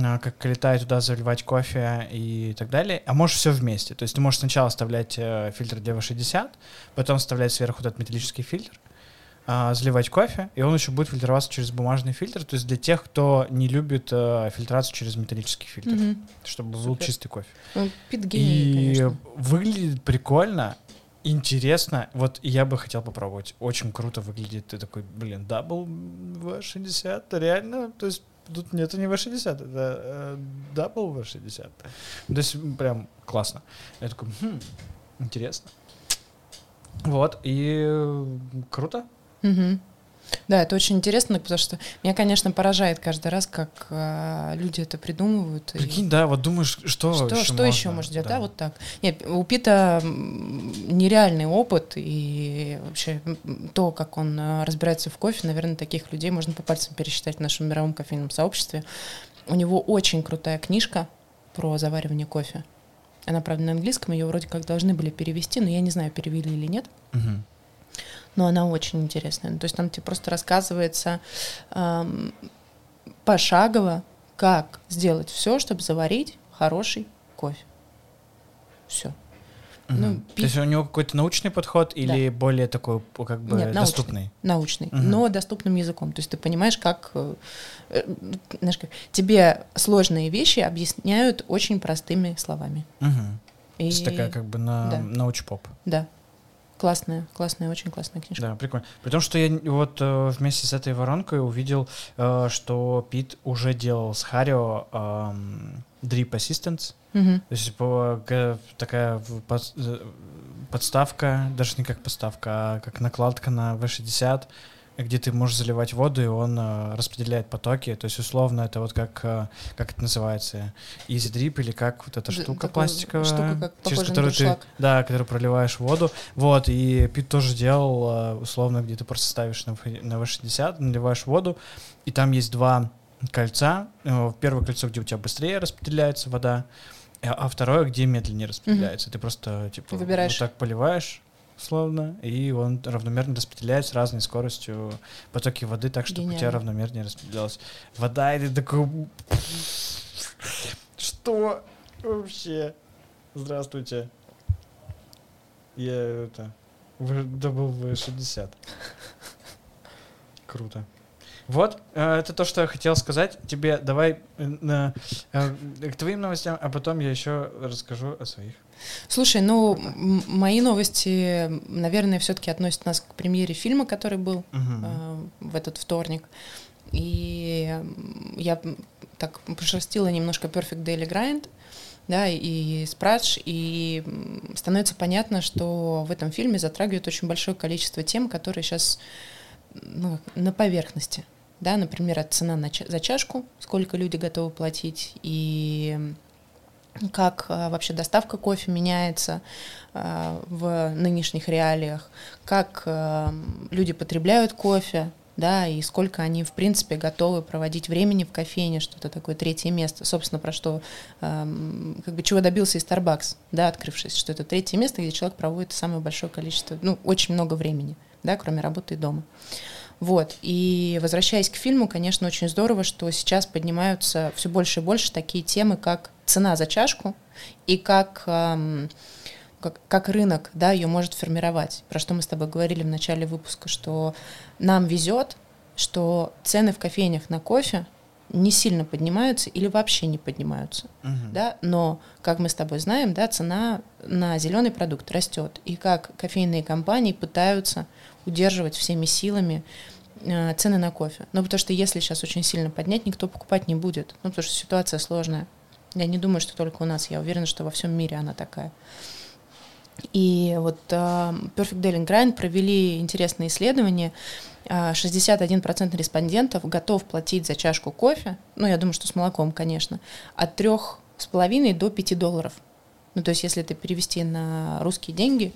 S1: как летает туда заливать кофе и так далее. А можешь все вместе. То есть ты можешь сначала вставлять э, фильтр для V60, потом вставлять сверху этот металлический фильтр, а, заливать кофе, и он еще будет фильтроваться через бумажный фильтр. То есть для тех, кто не любит э, фильтрацию через металлический фильтр,
S2: Мгм.
S1: чтобы был
S2: Супер.
S1: чистый кофе.
S2: Ну,
S1: И
S2: конечно.
S1: выглядит прикольно, интересно. Вот я бы хотел попробовать. Очень круто выглядит. Ты такой, блин, double V60, реально? То есть тут это не V60, это э, double V60. То есть прям классно. Я такой, хм, интересно. Вот, и э, круто.
S2: Мгм. Да, это очень интересно, потому что меня, конечно, поражает каждый раз, как а, люди это придумывают. и
S1: Прикинь, да, вот думаешь, что
S2: Что,
S1: еще
S2: что еще
S1: можно?
S2: может делать?
S1: Да.
S2: Да. вот так. Нет, у Пита нереальный опыт, и вообще то, как он а, разбирается в кофе, наверное, таких людей можно по пальцам пересчитать в нашем мировом кофейном сообществе. У него очень крутая книжка про заваривание кофе. Она, правда, на английском, ее вроде как должны были перевести, но я не знаю, перевели или нет.
S1: Мгм.
S2: Но она очень интересная. То есть там тебе просто рассказывается эм, пошагово, как сделать все, чтобы заварить хороший кофе. Все. Ну,
S1: То
S2: пи-
S1: есть у него какой-то научный подход или более такой, как бы,
S2: Нет,
S1: доступный?
S2: Научный,
S1: Мгм.
S2: но доступным языком. То есть ты понимаешь, как, э, э, знаешь, как тебе сложные вещи объясняют очень простыми словами.
S1: То
S2: И,
S1: есть такая как бы на
S2: да.
S1: научпоп.
S2: Да, классная, классная, очень классная книжка.
S1: Да, прикольно. При том, что я вот э, вместе с этой воронкой увидел, э, что Пит уже делал с Харио эм, Drip Assistance.
S2: Мгм.
S1: То есть по- такая э, подставка, даже не как подставка, а как накладка на V60, где ты можешь заливать воду, и он э, распределяет потоки. То есть, условно, это вот как, э, как это называется, Easy Drip или как вот эта
S2: Да,
S1: штука пластиковая,
S2: штука, как
S1: через которую ты, да, которую проливаешь воду. Вот, и Пит тоже делал, э, условно, где ты просто ставишь на, на V60, наливаешь воду, и там есть два кольца. Э, Первое кольцо, где у тебя быстрее распределяется вода, а а второе, где медленнее распределяется. Ты просто типа
S2: Выбираешь.
S1: вот так поливаешь, условно, и он равномерно распределяет с разной скоростью потоки воды, так, чтобы у тебя
S2: Гениально.
S1: равномернее распределялась вода, ты такой... Что вообще? Здравствуйте. Я это... Добыл вы 60. Круто. Вот, э, это то, что я хотел сказать. Тебе давай э, на, э, к твоим новостям, а потом я еще расскажу о своих.
S2: Слушай, ну, мои новости, наверное, все-таки относят нас к премьере фильма, который был
S1: Мгм.
S2: э, в этот вторник. И я так пошерстила немножко Perfect Daily Grind, да, и Спрадж, и становится понятно, что в этом фильме затрагивают очень большое количество тем, которые сейчас ну, на поверхности. Да, например, цена на за чашку, сколько люди готовы платить, и как а, вообще доставка кофе меняется а, в нынешних реалиях, как а, люди потребляют кофе, да, и сколько они, в принципе, готовы проводить времени в кофейне, что-то такое третье место. Собственно, про что, как бы, чего добился и Starbucks, да, открывшись, что это третье место, где человек проводит самое большое количество, ну, очень много времени, да, кроме работы и дома. Вот. И возвращаясь к фильму, конечно, очень здорово, что сейчас поднимаются все больше и больше такие темы, как цена за чашку и как, как, как рынок да, ее может формировать. Про что мы с тобой говорили в начале выпуска, что нам везет, что цены в кофейнях на кофе не сильно поднимаются или вообще не поднимаются
S1: Мгм.
S2: да, но, как мы с тобой знаем, да, цена на зеленый продукт растет, и как кофейные компании пытаются удерживать всеми силами э, цены на кофе. Ну, потому что если сейчас очень сильно поднять, никто покупать не будет. Ну, потому что ситуация сложная. Я не думаю, что только у нас. Я уверена, что во всем мире она такая. И вот uh, Perfect Daily Grind провели интересное исследование. Uh, 61% респондентов готов платить за чашку кофе, ну, я думаю, что с молоком, конечно, от 3,5 до 5 долларов. Ну, то есть, если это перевести на русские деньги,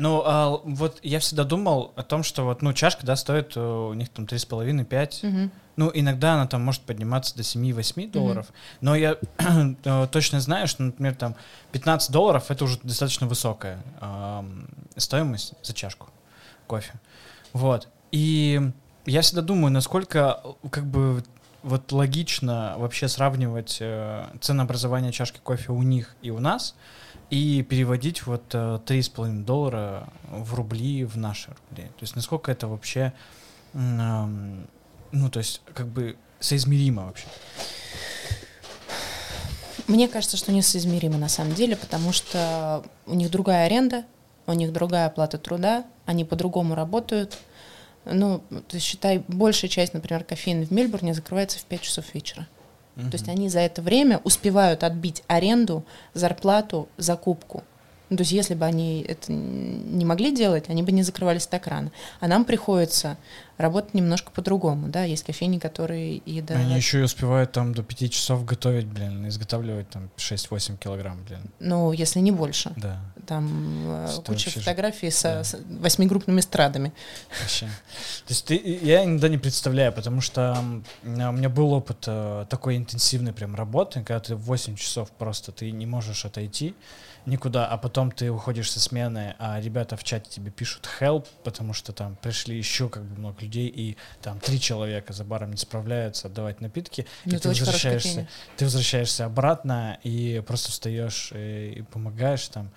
S1: ну, а, вот я всегда думал о том, что вот, ну, чашка, да, стоит э, у них там 3,5-5. Угу. Ну, иногда она там может подниматься до 7-8 долларов. Угу. Но я [CLEARS THROAT] э, точно знаю, что, например, там 15 долларов это уже достаточно высокая э, стоимость за чашку кофе. Вот. И я всегда думаю, насколько как бы вот логично вообще сравнивать э, ценообразование чашки кофе у них и у нас и переводить вот э, три с половиной доллара в рубли в наши рубли. То есть насколько это вообще, ну то есть как бы соизмеримо вообще?
S2: Мне кажется, что не соизмеримо на самом деле, потому что у них другая аренда, у них другая оплата труда, они по-другому работают. Ну, то считай, большая часть, например, кофеин в Мельбурне закрывается в 5 часов вечера. То есть они за это время успевают отбить аренду, зарплату, закупку. Ну, то есть если бы они это не могли делать, они бы не закрывались так рано. А нам приходится работать немножко по-другому, да, есть кофейни, которые и до...
S1: Они еще и успевают там до 5 часов готовить, блин, изготавливать там 6-8 килограмм, блин.
S2: Ну, если не больше.
S1: Да.
S2: Там э, Что куча фотографий со, да. с восьмигруппными страдами.
S1: Вообще. То есть ты, я иногда не представляю, потому что у меня был опыт э, такой интенсивной прям работы, когда ты 8 часов просто ты не можешь отойти, никуда, а потом ты уходишь со смены, а ребята в чате тебе пишут help, потому что там пришли еще как бы много людей, и там три человека за баром не справляются отдавать напитки, ну, и ты возвращаешься, ты возвращаешься обратно и просто встаешь и, и помогаешь там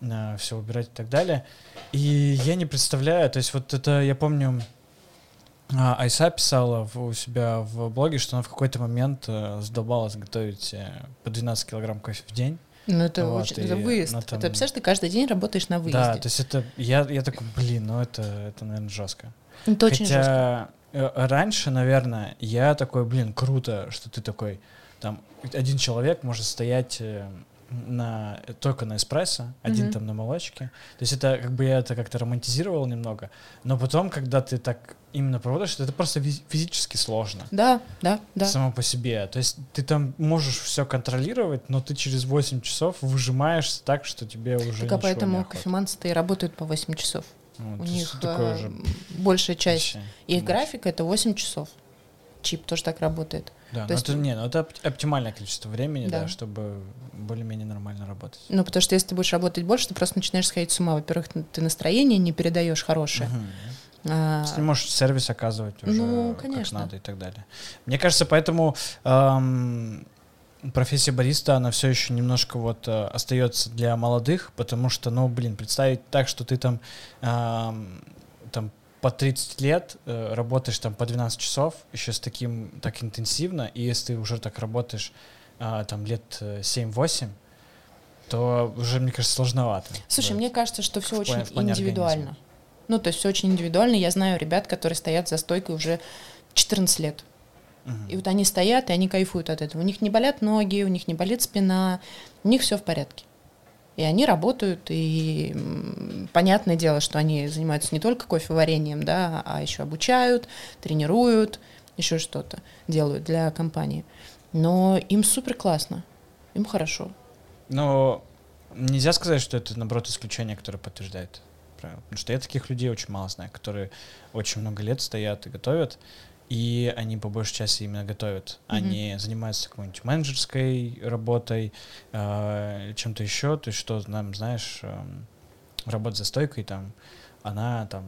S1: э, все убирать и так далее. И я не представляю, то есть вот это, я помню, а, Айса писала в, у себя в блоге, что она в какой-то момент э, задолбалась готовить э, по 12 килограмм кофе в день.
S2: Ну, это вот, очень, это выезд. Ну, там... Это, представляешь, ты каждый день работаешь на выезде.
S1: Да, то есть это, я, я такой, блин, ну это, это наверное, жестко.
S2: Это очень
S1: Хотя
S2: жестко.
S1: Э, раньше, наверное, я такой, блин, круто, что ты такой, там, один человек может стоять э, на, только на эспрессо, один mm-hmm. там на молочке. То есть это как бы я это как-то романтизировал немного. Но потом, когда ты так именно проводишь, это просто физически сложно.
S2: Да, да, да.
S1: Само по себе. То есть ты там можешь все контролировать, но ты через 8 часов выжимаешься так, что тебе уже Так а
S2: поэтому кофеманцы-то и работают по 8 часов. Ну, У них э, же большая часть вообще, их вообще. графика это 8 часов. Чип тоже так работает.
S1: Да, То есть... это, не, ну это оптимальное количество времени, да. да, чтобы более-менее нормально работать.
S2: Ну, потому что если ты будешь работать больше, ты просто начинаешь сходить с ума. Во-первых, ты настроение не передаешь хорошее. Угу.
S1: А... Ты не можешь сервис оказывать уже ну, конечно. как надо и так далее. Мне кажется, поэтому эм, профессия бариста, она все еще немножко вот э, остается для молодых, потому что, ну, блин, представить так, что ты там, э, там по 30 лет э, работаешь там по 12 часов, еще с таким, так интенсивно, и если ты уже так работаешь э, там лет 7-8, то уже, мне кажется, сложновато.
S2: Слушай, мне кажется, что все очень индивидуально. Организма. Ну, то есть все очень индивидуально. Я знаю ребят, которые стоят за стойкой уже 14 лет. И вот они стоят, и они кайфуют от этого. У них не болят ноги, у них не болит спина, у них все в порядке. И они работают, и понятное дело, что они занимаются не только кофеварением, да, а еще обучают, тренируют, еще что-то делают для компании. Но им супер классно, им хорошо.
S1: Но нельзя сказать, что это, наоборот, исключение, которое подтверждает правило. Потому что я таких людей очень мало знаю, которые очень много лет стоят и готовят, и они по большей части именно готовят. Mm-hmm. Они занимаются какой-нибудь менеджерской работой, э, чем-то еще. То есть что, нам, знаешь, э, работа за стойкой, там, она там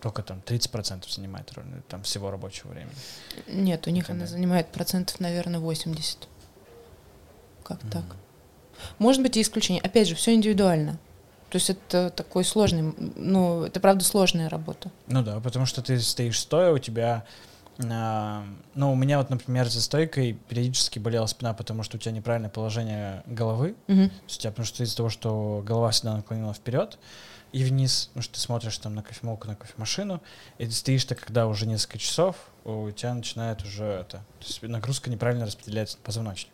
S1: только там 30% занимает там, всего рабочего времени.
S2: Нет, у них она занимает процентов, наверное, 80. Как mm-hmm. так? Может быть и исключение. Опять же, все индивидуально. То есть это такой сложный, ну, это правда сложная работа.
S1: Ну да, потому что ты стоишь стоя, у тебя а, ну, у меня вот, например, за стойкой периодически болела спина, потому что у тебя неправильное положение головы. Угу. У тебя, потому что из-за того, что голова всегда наклонена вперед, и вниз, потому что ты смотришь там на кофемолку, на кофемашину, и ты стоишь то когда уже несколько часов, у тебя начинает уже это, то есть нагрузка неправильно распределяется на позвоночник.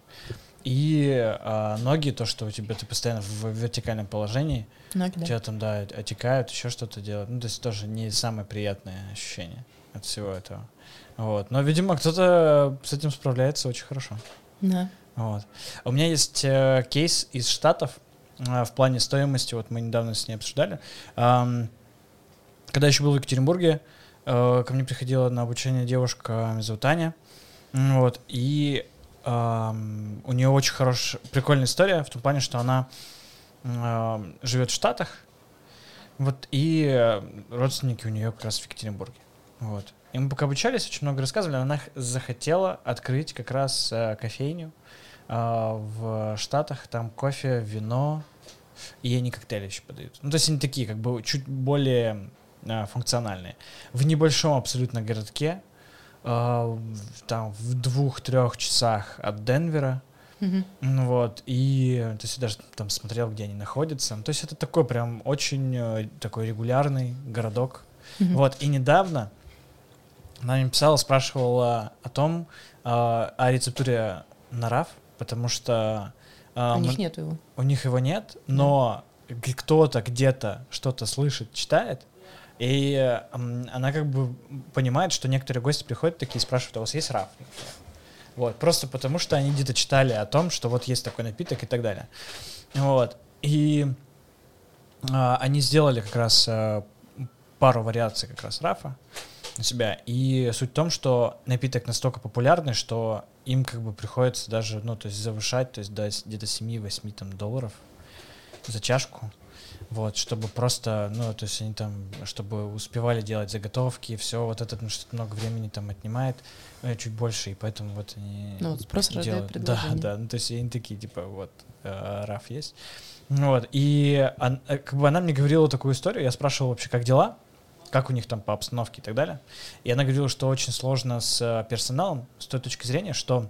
S1: И а, ноги, то, что у тебя ты постоянно в вертикальном положении,
S2: Ноги,
S1: у
S2: да.
S1: тебя там, да, отекают, еще что-то делают. Ну, то есть тоже не самое приятное ощущение от всего этого. Вот. Но, видимо, кто-то с этим справляется очень хорошо.
S2: Да.
S1: Вот. У меня есть э, кейс из Штатов э, в плане стоимости, вот мы недавно с ней обсуждали. Ам, когда я еще был в Екатеринбурге, э, ко мне приходила на обучение девушка, Аня, М, вот, и ам, у нее очень хорошая, прикольная история в том плане, что она живет в Штатах, вот, и э, родственники у нее как раз в Екатеринбурге, вот. И мы пока обучались, очень много рассказывали, она захотела открыть как раз э, кофейню э, в Штатах, там кофе, вино, и они коктейли еще подают. Ну, то есть они такие, как бы, чуть более функциональные. В небольшом абсолютно городке, там, в двух-трех часах от Денвера, Ну вот, и то есть я даже там смотрел, где они находятся. Ну, То есть это такой прям очень э, такой регулярный городок.
S2: Мгм.
S1: Вот, и недавно она мне писала, спрашивала о том, э, о рецептуре на РАФ, потому что э,
S2: У
S1: мы-
S2: них нету его.
S1: у них его нет, но г- кто-то где-то что-то слышит, читает, и э, она как бы понимает, что некоторые гости приходят такие и спрашивают, а у вас есть раф? Например?» Вот, просто потому что они где-то читали о том, что вот есть такой напиток и так далее. Вот, и а, они сделали как раз а, пару вариаций как раз рафа на себя. И суть в том, что напиток настолько популярный, что им как бы приходится даже, ну, то есть завышать, то есть до где-то 7-8 там долларов за чашку. Вот, чтобы просто, ну, то есть они там, чтобы успевали делать заготовки, все, вот это, ну, что много времени там отнимает, э, чуть больше, и поэтому вот они
S2: Ну, вот спрос
S1: делают. Да, да, ну, то есть они такие, типа, вот, э, раф есть. Ну Вот, и он- э, как бы она мне говорила такую историю, я спрашивал вообще, как дела, как у них там по обстановке и так далее. И она говорила, что очень сложно с э, персоналом с той точки зрения, что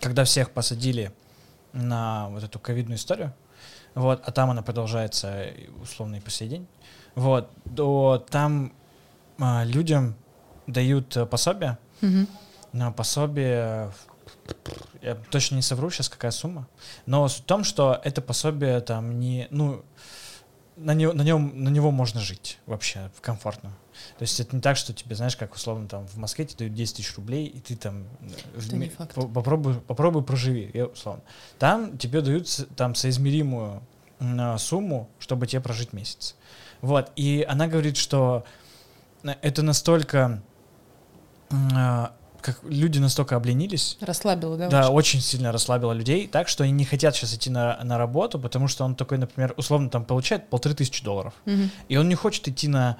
S1: когда всех посадили на вот эту ковидную историю, вот, а там она продолжается э, условно и по сей день, вот, то там а, людям дают э, пособие,
S2: Мгм.
S1: на пособие, я точно не совру сейчас, какая сумма, но суть в том, что это пособие там не, ну, на, него, на, нем, на него можно жить вообще комфортно. То есть это не так, что тебе, знаешь, как условно там в Москве тебе дают 10 тысяч рублей, и ты там э, в
S2: не
S1: по- попробуй, попробуй проживи, я, условно. Там тебе дают там соизмеримую а, сумму, чтобы тебе прожить месяц. Вот, и она говорит, что э, это настолько а, как люди настолько обленились,
S2: Расслабила, да?
S1: да,
S2: очень?
S1: очень сильно расслабило людей, так что они не хотят сейчас идти на, на работу, потому что он такой, например, условно там получает полторы тысячи долларов,
S2: Мгм.
S1: и он не хочет идти на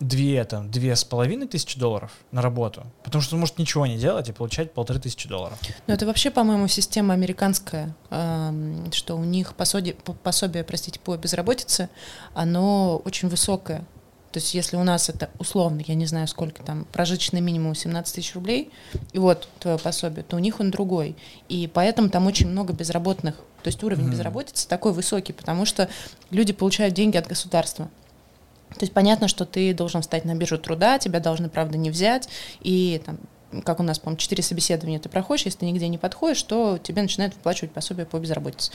S1: две, там, две с половиной тысячи долларов на работу, потому что он может ничего не делать и получать полторы тысячи долларов.
S2: Ну, это вообще, по-моему, система американская, что у них пособие, по- пособие, простите, по безработице, оно очень высокое. То есть если у нас это условно, я не знаю, сколько там, прожиточный минимум 17 тысяч рублей, и вот твое пособие, то у них он другой. И поэтому там очень много безработных. То есть уровень
S1: Мгм.
S2: безработицы такой высокий, потому что люди получают деньги от государства. То есть понятно, что ты должен встать на биржу труда, тебя должны, правда, не взять, и там, как у нас, по-моему, четыре собеседования ты проходишь, если ты нигде не подходишь, то тебе начинают выплачивать пособие по безработице.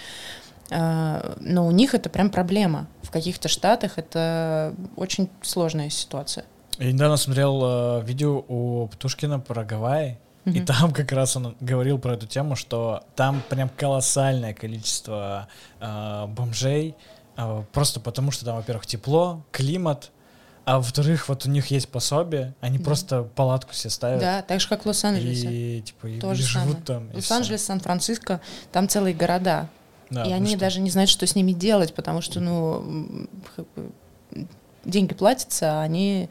S2: А, Но у них это прям проблема. В каких-то штатах это очень сложная ситуация.
S1: Я недавно смотрел э, видео у Птушкина про Гавайи, и
S2: Мгм.
S1: там [LAUGHS] как раз он говорил про эту тему, что там прям колоссальное количество э, бомжей, э, просто потому что там, во-первых, тепло, климат, а во-вторых, вот у них есть пособие, они
S2: Да.
S1: просто палатку себе ставят.
S2: Да, так же, как в Лос-Анджелесе.
S1: И, типа, и, и живут
S2: самое.
S1: там. и
S2: Лос-Анджелес, Сан-Франциско, там целые города.
S1: Да,
S2: и
S1: ну
S2: они
S1: что-
S2: даже не знают, что с ними делать, потому что, ну, деньги платятся, а они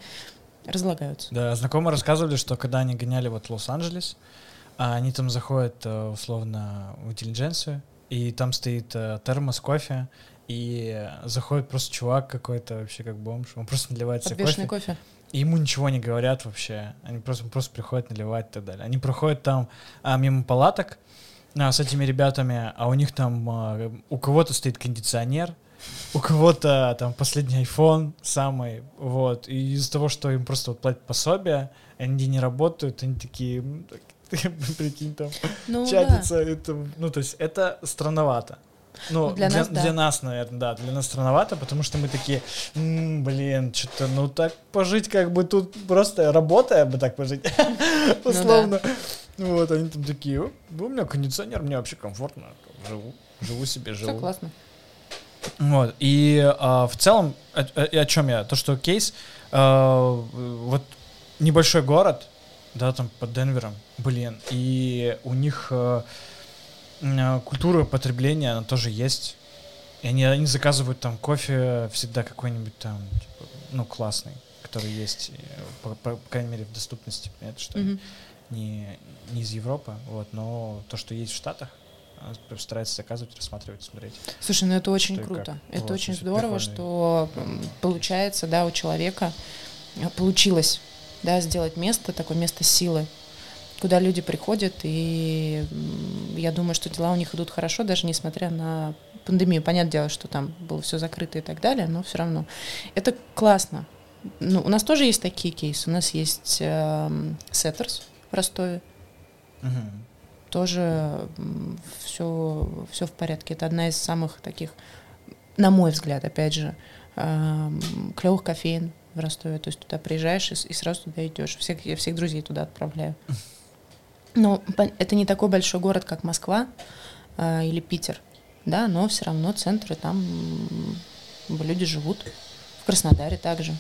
S2: разлагаются.
S1: Да, знакомые рассказывали, что когда они гоняли вот в Лос-Анджелес, а они там заходят э, условно в интеллигенцию, и там стоит э, термос кофе, и заходит просто чувак какой-то вообще как бомж, он просто наливает себе кофе,
S2: кофе.
S1: и ему ничего не говорят вообще, они просто, просто приходят наливать и так далее. Они проходят там а, мимо палаток а, с этими ребятами, а у них там а, у кого-то стоит кондиционер, у кого-то там последний iPhone самый, вот, и из-за того, что им просто вот платят пособие, они не работают, они такие, «М, так, [LAUGHS] прикинь, там,
S2: Ну, да.
S1: чатятся, это, ну, то есть это странновато. Ну,
S2: Ну, для
S1: для,
S2: нас, да.
S1: для нас, наверное, да, для нас странновато, потому что мы такие, «М, блин, что-то, ну так пожить, как бы тут просто работая бы так пожить, [LAUGHS]
S2: Ну
S1: условно. Вот, они там такие, «О, у меня кондиционер, мне вообще комфортно, живу, живу себе,
S2: Все
S1: живу.
S2: классно.
S1: Вот, и а, в целом, о, о- о чем я? То, что кейс, а, вот небольшой город, да, там под Денвером, блин, и у них м, а, культура потребления, она тоже есть. И они, они заказывают там кофе всегда какой-нибудь там, типа, ну, классный, который есть, э, по, по- по крайней мере, в доступности. Это что
S2: Мгм.
S1: Не, не из Европы, вот, но то, что есть в Штатах, она старается заказывать, рассматривать, смотреть.
S2: Слушай, ну это очень
S1: Что
S2: круто. Это
S1: Вот,
S2: очень здорово,
S1: прикольно.
S2: что получается, да, у человека э, получилось, да, сделать место, такое место силы, куда люди приходят, и я думаю, что дела у них идут хорошо, даже несмотря на пандемию. Понятное дело, что там было все закрыто и так далее, но все равно. Это классно. Ну, у нас тоже есть такие кейсы. У нас есть эм, Setters в Ростове.
S1: Мгм.
S2: тоже все, все в порядке. Это одна из самых таких, на мой взгляд, опять же, клевых кофеин в Ростове. То есть туда приезжаешь и, и сразу туда идешь. Всех, я всех друзей туда отправляю. [LAUGHS] Но пон- это не такой большой город, как Москва а, или Питер, да, но все равно центры там люди живут. В Краснодаре также.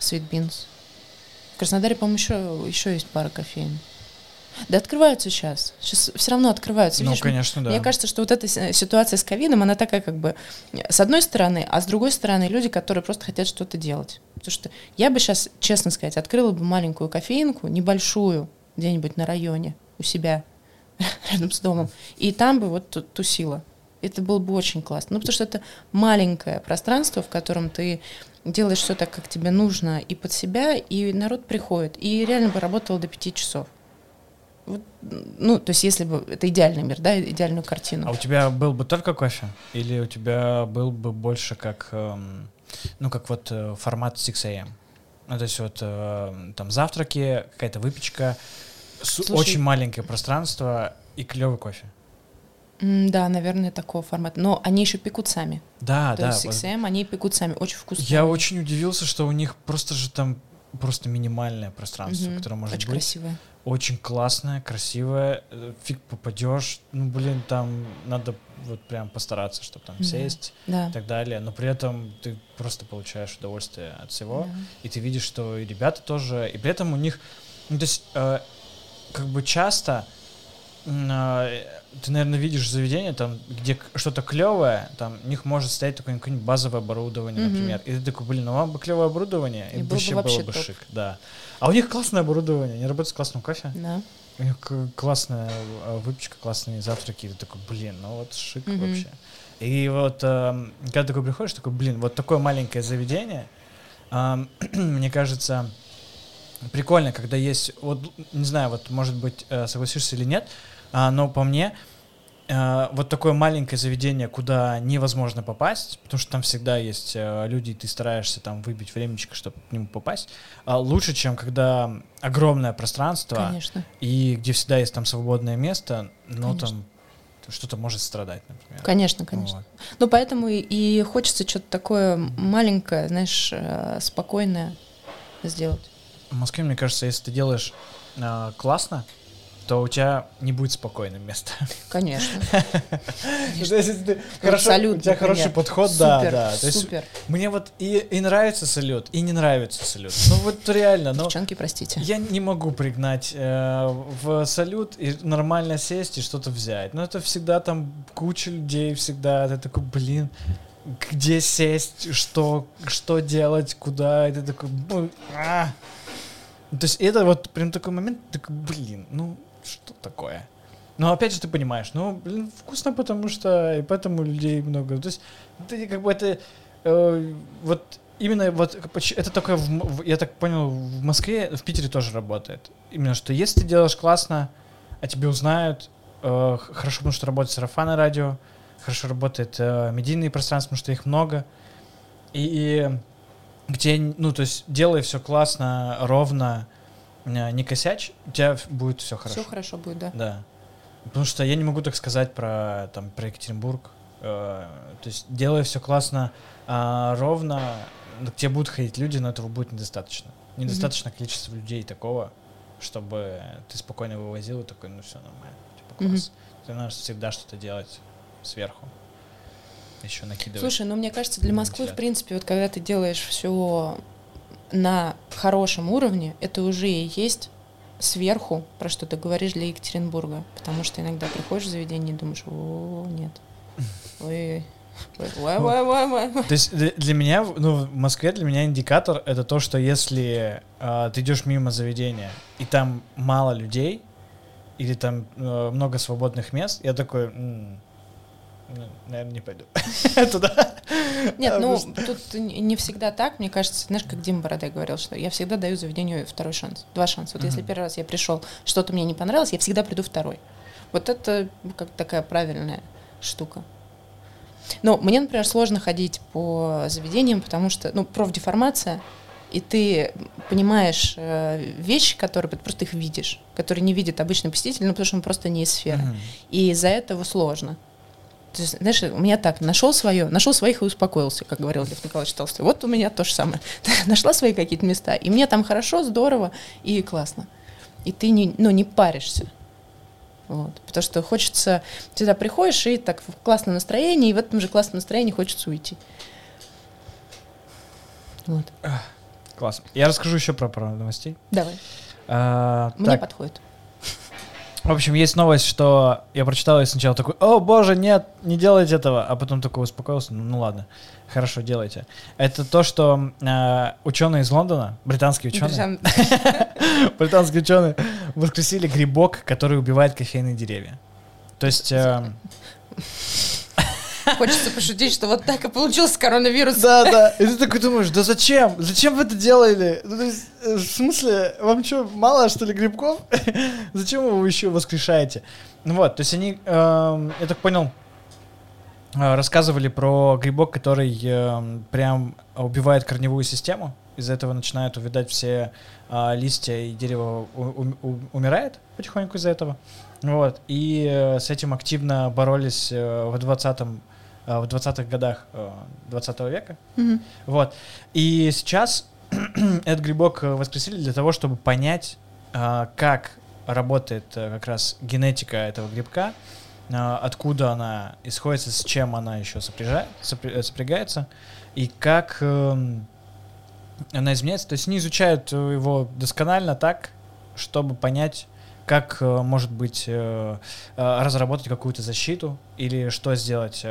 S2: Sweet Beans. В Краснодаре, по-моему, еще, еще есть пара кофеин. Да открываются сейчас. Сейчас все равно открываются.
S1: Ну,
S2: Видишь,
S1: конечно, да.
S2: мне кажется, что вот эта си- ситуация с ковидом, она такая как бы с одной стороны, а с другой стороны люди, которые просто хотят что-то делать. Потому что я бы сейчас, честно сказать, открыла бы маленькую кофейнку, небольшую, где-нибудь на районе у себя, [LAUGHS] рядом с домом, и там бы вот ту- тусила. Это было бы очень классно. Ну, потому что это маленькое пространство, в котором ты делаешь все так, как тебе нужно, и под себя, и народ приходит. И реально бы работала до пяти часов. Вот, ну, то есть, если бы это идеальный мир, да, идеальную картину.
S1: А у тебя был бы только кофе? Или у тебя был бы больше как, эм, ну, как вот э, формат 6 AM? Ну, то есть вот э, там завтраки, какая-то выпечка,
S2: Слушай-
S1: очень маленькое пространство и клевый кофе.
S2: Да, наверное, такого формата. Но они еще пекут сами.
S1: Да,
S2: То
S1: да.
S2: есть 6M, они пекут сами. Очень вкусно.
S1: Я очень удивился, что у них просто же там просто минимальное пространство,
S2: Мгм.
S1: которое может
S2: Очень
S1: быть.
S2: красивое.
S1: Очень классное, красивое. э, Фиг попадешь. Ну, блин, там надо вот прям постараться, чтобы там
S2: Да.
S1: сесть
S2: Да.
S1: и так далее. Но при этом ты просто получаешь удовольствие от всего.
S2: Да.
S1: И ты видишь, что и ребята тоже. И при этом у них, ну, то есть, э, как бы часто ты, наверное, видишь заведение, там, где что-то клевое, там, у них может стоять такое какое-нибудь базовое оборудование,
S2: Мгм.
S1: например. И ты такой, блин, ну вам бы клевое оборудование, и,
S2: И было бы
S1: вообще
S2: вообще
S1: было бы шик, да. А у них классное оборудование, они работают с классным кофе,
S2: Да.
S1: у них классная э, выпечка, классные завтраки, и ты такой, блин, ну вот шик
S2: Мгм.
S1: вообще. И вот, эм, когда такой приходишь, такой, блин, вот такое маленькое заведение, эм, [CLEARS THROAT] мне кажется, прикольно, когда есть, вот, не знаю, вот, может быть, э, согласишься или нет, а, но по мне, э, вот такое маленькое заведение, куда невозможно попасть, потому что там всегда есть э, люди, и ты стараешься там выбить времечко, чтобы к нему попасть, а, лучше, чем когда огромное пространство,
S2: Конечно.
S1: и где всегда есть там свободное место, но
S2: Конечно.
S1: там что-то может страдать, например.
S2: Конечно, конечно.
S1: Вот.
S2: Ну, поэтому и- и хочется что-то такое маленькое, знаешь, э, спокойное сделать.
S1: В Москве, мне кажется, если ты делаешь э, классно, то у тебя не будет спокойным места.
S2: Конечно. [LAUGHS] Салют,
S1: у тебя хороший подход, да, да. То есть
S2: Супер.
S1: мне вот и, нравится салют, и не нравится салют. Ну вот реально, ну
S2: Девчонки, простите.
S1: я не могу пригнать э, в салют и нормально сесть и что-то взять. Но это всегда там куча людей, всегда. Ты такой, блин, где сесть, что, что делать, куда. И ты такой, «Бу- а». То есть это вот прям такой момент, такой, блин, ну что такое? Но опять же ты понимаешь, ну, блин, вкусно, потому что и поэтому людей много. То есть ты как бы это э, вот именно вот это только в я так понял в Москве, в Питере тоже работает. Именно что если ты делаешь классно, а тебе узнают, э, хорошо, потому что работает сарафанное радио, хорошо работает э, медийные пространства, потому что их много. И, и где, ну, то есть делай все классно, ровно, не косячь, у тебя будет все хорошо.
S2: Все хорошо будет, да.
S1: Да. Потому что я не могу так сказать про, там, про Екатеринбург. Э, то есть делай все классно, а, ровно, к тебе будут ходить люди, но этого будет недостаточно. Недостаточно количества людей такого, чтобы ты спокойно вывозил и такой, ну все нормально. Типа класс. Ты надо всегда что-то делать сверху. Еще накидывать.
S2: Слушай, ну мне кажется, для Москвы, в принципе, вот когда ты делаешь все на хорошем уровне, это уже и есть сверху, про что ты говоришь для Екатеринбурга. Потому что иногда приходишь в заведение и думаешь, о, нет. [LAUGHS] Ой, ой, ой, ой.
S1: То есть для, меня, ну, в Москве для меня индикатор это то, что если а, ты идешь мимо заведения и там мало людей или там э, много свободных мест, я такой, наверное, не пойду [LAUGHS] туда.
S2: Нет, ну тут не всегда так. Мне кажется, знаешь, как Дима Бородай говорил, что я всегда даю заведению второй шанс, два шанса. Вот если первый раз я пришел, что-то мне не понравилось, я всегда приду второй. Вот это ну, как такая правильная штука. Но мне, например, сложно ходить по заведениям, потому что, ну, профдеформация, и ты понимаешь э, вещи, которые просто их видишь, которые не видит обычный посетитель, ну, потому что он просто не из сферы.
S1: Мгм.
S2: И из-за этого сложно. То есть, знаешь, у меня так, нашел свое, нашел своих и успокоился, как говорил Лев Николаевич Толстой. Вот у меня то же самое. [LAUGHS] Нашла свои какие-то места, и мне там хорошо, здорово и классно. И ты не, ну, не паришься. Вот. Потому что хочется, ты туда приходишь, и так в классном настроении, и в этом же классном настроении хочется уйти. Вот.
S1: Класс. Я расскажу еще про пару новостей.
S2: Давай.
S1: А,
S2: Мне
S1: так,
S2: подходит.
S1: В общем, есть новость, что я прочитал и сначала такой, о боже, нет, не делайте этого, а потом такой успокоился, ну, ну ладно, хорошо, делайте. Это то, что э, ученые из Лондона, британские ученые, [LAUGHS] британские ученые воскресили грибок, который убивает кофейные деревья. То есть... э,
S2: Хочется пошутить, что вот так и получился коронавирус.
S1: Да, да. И ты такой думаешь, да зачем? Зачем вы это делали? Ну, то есть, э, в смысле, вам что, мало, что ли, грибков? [LAUGHS] зачем вы его еще воскрешаете? Ну вот, то есть они, эм, я так понял, э, рассказывали про грибок, который эм, прям убивает корневую систему. Из-за этого начинают увядать все а, листья, и дерево у- у- умирает потихоньку из-за этого. Вот. И э, с этим активно боролись э, в 20-м, э, в 20-х годах э, 20 века.
S2: Мгм.
S1: Вот. И сейчас [CLEARS THROAT] этот грибок э, воскресили для того, чтобы понять, как работает э, как раз генетика этого грибка, откуда она исходит, с чем она еще э, сопрягается, и как эм, она изменяется. То есть они изучают э, его досконально так, чтобы понять, как э, может быть э, э, разработать какую-то защиту или что сделать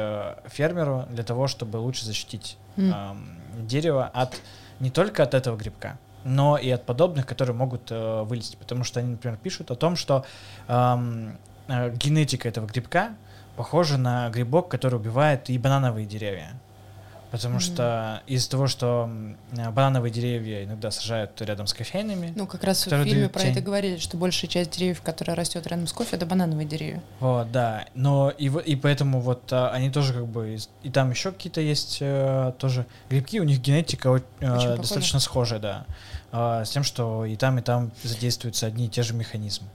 S1: фермеру для того, чтобы лучше защитить ам, дерево от не только от этого грибка, но и от подобных, которые могут вылезти. Потому что они, например, пишут о том, что генетика этого грибка похожа на грибок, который убивает и банановые деревья. Потому
S2: Мгм.
S1: что из-за того, что э, банановые деревья иногда сажают рядом с кофейными,
S2: Ну, как раз в фильме про
S1: тень.
S2: это говорили, что большая часть деревьев, которая растет рядом с кофе, это банановые деревья.
S1: Вот, да. Но и, и поэтому вот а, они тоже как бы... И там еще какие-то есть э, тоже грибки, у них генетика
S2: Очень похожа.
S1: достаточно схожая, да. А, с тем, что и там, и там задействуются одни и те же механизмы.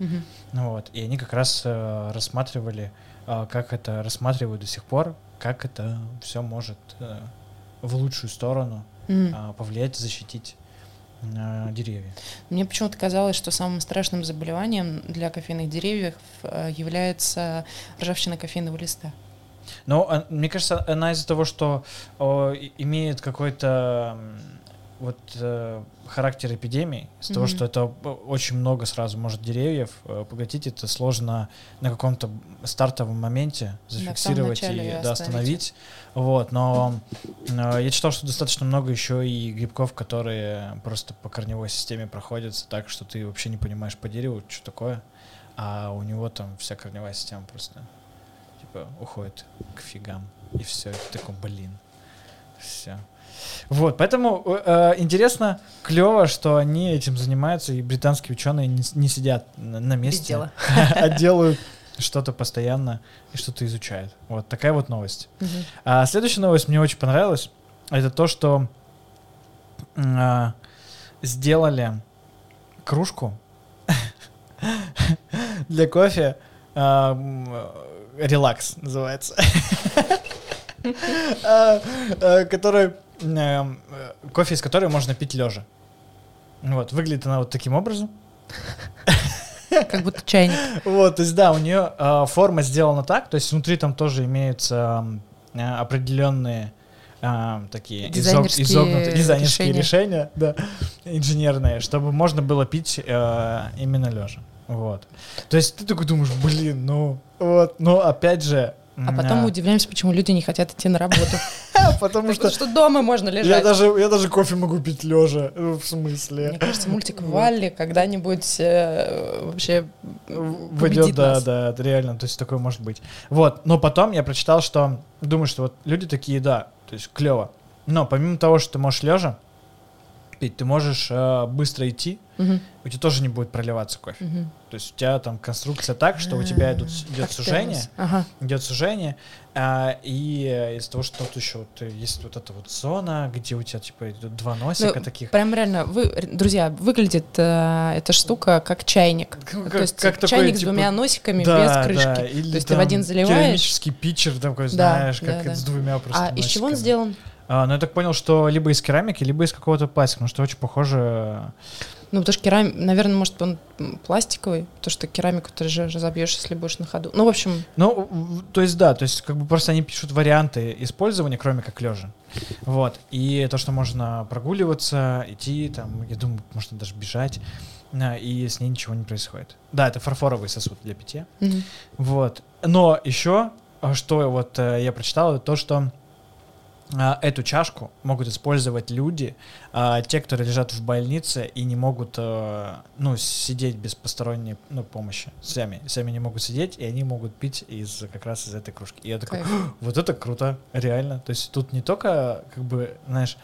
S1: Ну вот. И они как раз э, рассматривали, а, как это рассматривают до сих пор, как это все может э, в лучшую сторону а, повлиять, защитить э, деревья.
S2: Мне почему-то казалось, что самым страшным заболеванием для кофейных деревьев э, является ржавчина кофейного листа.
S1: Но а, мне кажется, она из-за того, что имеет какой-то вот э, характер эпидемии, из-за того,
S2: Мгм.
S1: что это о- очень много сразу может деревьев э, поглотить, это сложно на каком-то стартовом моменте зафиксировать
S2: начале
S1: и
S2: и
S1: да,
S2: остановить.
S1: остановить. Вот, но э, я читал, что достаточно много еще и грибков, которые просто по корневой системе проходятся так, что ты вообще не понимаешь по дереву, что такое, а у него там вся корневая система просто типа уходит к фигам. И все. И ты такой, блин. Все. Вот, поэтому э, э, интересно, клево, что они этим занимаются, и британские ученые не, не сидят на, месте, [LAUGHS] а делают что-то постоянно и что-то изучает. Вот такая вот новость. А следующая новость мне очень понравилась. Это то, что а, сделали кружку [LAUGHS] для кофе. а, Релакс называется. [LAUGHS] А, а, Который э, кофе из которой можно пить лежа. Вот, выглядит она вот таким образом.
S2: Как будто чайник.
S1: Вот, то есть, да, у нее э, форма сделана так, то есть внутри там тоже имеются э, определенные э, такие изог-
S2: Дизайнерские
S1: изогнутые дизайнерские
S2: решения.
S1: решения, да, инженерные, чтобы можно было пить э, именно лежа. Вот. То есть ты такой думаешь, блин, ну вот, но опять же.
S2: А потом мы удивляемся, почему люди не хотят идти на работу. [LAUGHS]
S1: потому
S2: Потому
S1: что
S2: что дома можно
S1: я
S2: лежать.
S1: даже, я даже кофе могу пить лежа. В смысле?
S2: Мне кажется, мультик Валли когда-нибудь э, вообще
S1: Войдет, да,
S2: нас.
S1: да, реально, то есть такое может быть. Вот, но потом я прочитал, что думаю, что вот люди такие, да, то есть клево. Но помимо того, что ты можешь лежа пить, ты можешь э, быстро идти,
S2: Мгм,
S1: у тебя тоже не будет проливаться кофе.
S2: мгм.
S1: То есть у тебя там конструкция так, что у тебя идут,
S2: А,
S1: идет
S2: как
S1: сужение.
S2: Ага.
S1: идет сужение, а, и из-за того, что тут еще вот, э, есть вот эта вот зона, где у тебя типа идут два носика
S2: Ну,
S1: таких.
S2: Прям реально, вы, друзья, выглядит э, эта штука как чайник.
S1: Как-
S2: То есть
S1: как такой,
S2: чайник с
S1: типа,
S2: двумя носиками
S1: Да,
S2: без крышки.
S1: да, или
S2: То есть ты в один заливаешь.
S1: Керамический питчер такой,
S2: Да,
S1: знаешь,
S2: да,
S1: как
S2: да.
S1: с двумя просто
S2: А из чего он
S1: носиками.
S2: сделан?
S1: А, ну, я так понял, что либо из керамики, либо из какого-то пластика, потому что очень похоже...
S2: Ну, потому что керамик, наверное, может, он пластиковый, потому что керамику ты же разобьешь, если будешь на ходу. Ну, в общем,
S1: Ну, то есть, да, то есть, как бы просто они пишут варианты использования, кроме как лежа. Вот. И то, что можно прогуливаться, идти, там, я думаю, можно даже бежать, а, и с ней ничего не происходит. Да, это фарфоровый сосуд для питья.
S2: мгм.
S1: Вот. Но еще, а, что вот э, я прочитал, то, что эту чашку могут использовать люди, а, те, которые лежат в больнице и не могут, э, ну, сидеть без посторонней, ну, помощи, сами, сами не могут сидеть, и они могут пить из как раз из этой кружки. И я такой, вот это круто, реально. То есть тут не только, как бы, знаешь,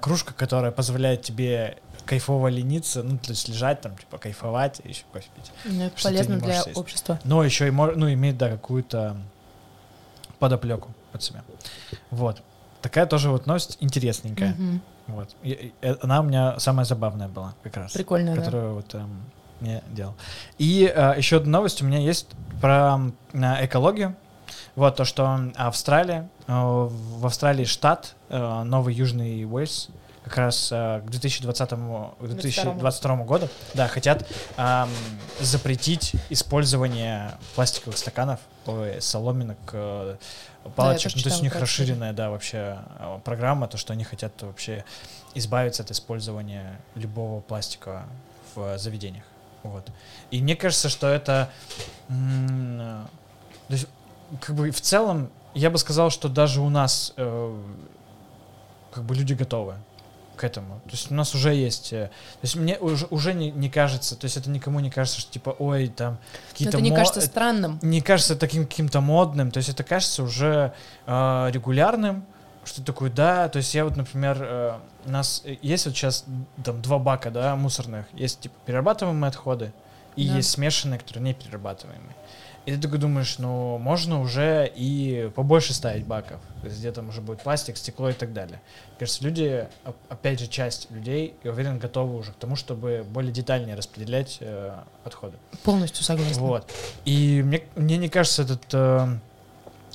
S1: кружка, которая позволяет тебе кайфово лениться, ну, то есть лежать там, типа, кайфовать и еще кофе пить.
S2: Ну, это полезно для
S1: сесть.
S2: общества.
S1: Но еще и ну, имеет, да, какую-то подоплеку под себя. Вот. Такая тоже вот новость интересненькая.
S2: Мгм.
S1: Вот. И- и- э, она у меня самая забавная была как раз.
S2: Прикольно, да.
S1: Которую вот эм, я делал. И э, еще одна новость у меня есть про э, экологию. Вот то, что Австралия, э, в Австралии штат, э, Новый Южный Уэльс, как раз э, к 2020 к 2022 году, да, хотят ам, запретить использование пластиковых стаканов, ой, соломинок, э, палочек.
S2: тоже
S1: ну, то есть у них расширенная, да, вообще э, программа, то, что они хотят вообще избавиться от использования любого пластика в э, заведениях. Вот. И мне кажется, что это м, э, то есть, как бы в целом, я бы сказал, что даже у нас э, как бы люди готовы к этому. То есть у нас уже есть... э, То есть мне уже, уже не, не кажется, то есть это никому не кажется, что типа, ой, там какие-то...
S2: это не
S1: мо-
S2: кажется странным.
S1: не кажется таким каким-то модным, то есть это кажется уже э, регулярным, что такое, да, то есть я вот, например, э, у нас э, есть вот сейчас там два бака, да, мусорных, есть типа перерабатываемые отходы и
S2: Да.
S1: есть смешанные, которые не перерабатываемые. И ты такой думаешь, ну, можно уже и побольше ставить баков, то есть где там уже будет пластик, стекло и так далее. Кажется, люди, оп- опять же, часть людей, я уверен, готовы уже к тому, чтобы более детальнее распределять э, отходы.
S2: Полностью согласна.
S1: Вот. И мне, мне не кажется, этот... э,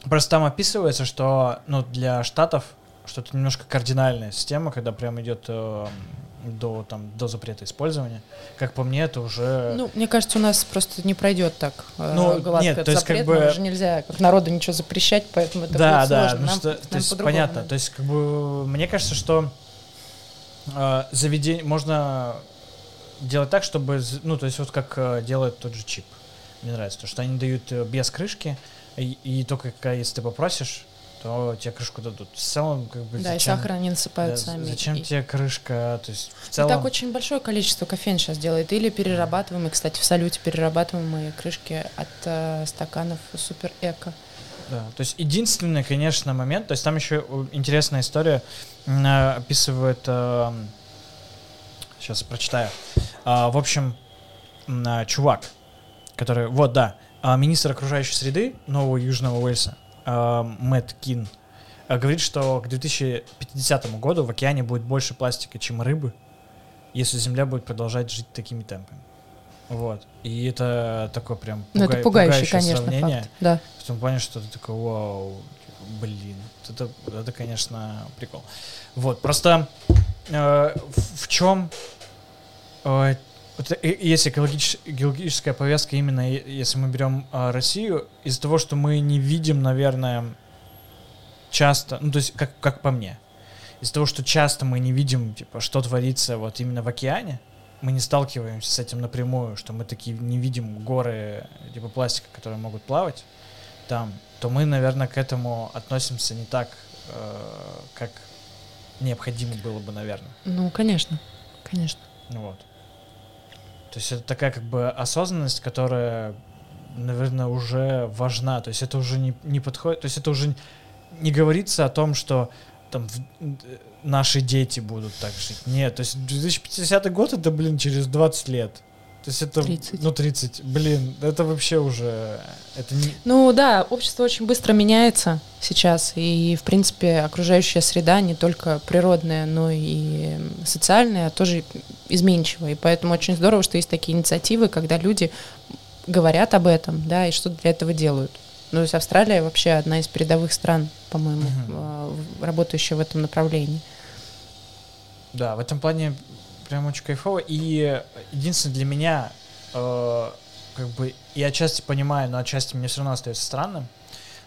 S1: просто там описывается, что ну, для штатов что-то немножко кардинальная система, когда прям идет э, до, там, до запрета использования. Как по мне, это уже...
S2: Ну, мне кажется, у нас просто не пройдет так э,
S1: Ну,
S2: гладко
S1: нет,
S2: этот
S1: то есть
S2: запрет.
S1: как бы-
S2: Нам же нельзя как народу ничего запрещать, поэтому это
S1: да,
S2: будет
S1: да,
S2: сложно.
S1: ну
S2: Нам-
S1: что,
S2: нам
S1: то есть понятно.
S2: надо.
S1: То есть как бы мне кажется, что э, заведение можно делать так, чтобы, ну то есть вот как э, делает тот же чип. Мне нравится, то что они дают э, без крышки и, и только если ты попросишь, то тебе крышку дадут. В целом как бы
S2: Да, и
S1: зачем,
S2: сахар они насыпают
S1: да,
S2: сами.
S1: зачем
S2: И-
S1: тебе крышка? То есть в
S2: И
S1: целом.
S2: так очень большое количество кофеин сейчас делает. Или перерабатываемые, кстати, в салюте перерабатываемые крышки от э, стаканов супер эко.
S1: Да, то есть единственный, конечно, момент, то есть там еще э, интересная история э, описывает, сейчас прочитаю. А, в общем, а, чувак, который, вот, да, а, министр окружающей среды Нового Южного Уэльса а, Мэтт Кин а, говорит, что к 2050 году в океане будет больше пластика, чем рыбы, если Земля будет продолжать жить такими темпами. Вот. И это такое прям
S2: Ну, это
S1: пуга- пугающее
S2: конечно,
S1: сравнение.
S2: факт. Да.
S1: В том плане, что ты такой, вау, блин, это, это конечно, прикол. Вот, просто э, в, в чем э, э, есть экологич- экологическая повестка именно, если мы берем э, Россию, из-за того, что мы не видим, наверное, часто, ну, то есть, как, как по мне, из-за того, что часто мы не видим, типа, что творится вот именно в океане, мы не сталкиваемся с этим напрямую, что мы такие не видим горы типа пластика, которые могут плавать там, то мы, наверное, к этому относимся не так, э, как необходимо было бы, наверное.
S2: Ну, конечно, конечно.
S1: Вот. То есть это такая как бы осознанность, которая, наверное, уже важна. То есть это уже не, не подходит, то есть это уже не говорится о том, что там н- наши дети будут так жить. Нет, то есть 2050 год это, блин, через 20 лет. То есть это,
S2: 30.
S1: ну, 30, блин, это вообще уже, это не,
S2: Ну да, общество очень быстро меняется сейчас, и, в принципе, окружающая среда не только природная, но и социальная, тоже изменчивая. И поэтому очень здорово, что есть такие инициативы, когда люди говорят об этом, да, и что-то для этого делают. Ну, то есть Австралия вообще одна из передовых стран, по-моему, в- работающая в этом направлении.
S1: Да, в этом плане прям очень кайфово. И единственное для меня, э, как бы, я отчасти понимаю, но отчасти мне все равно остается странным,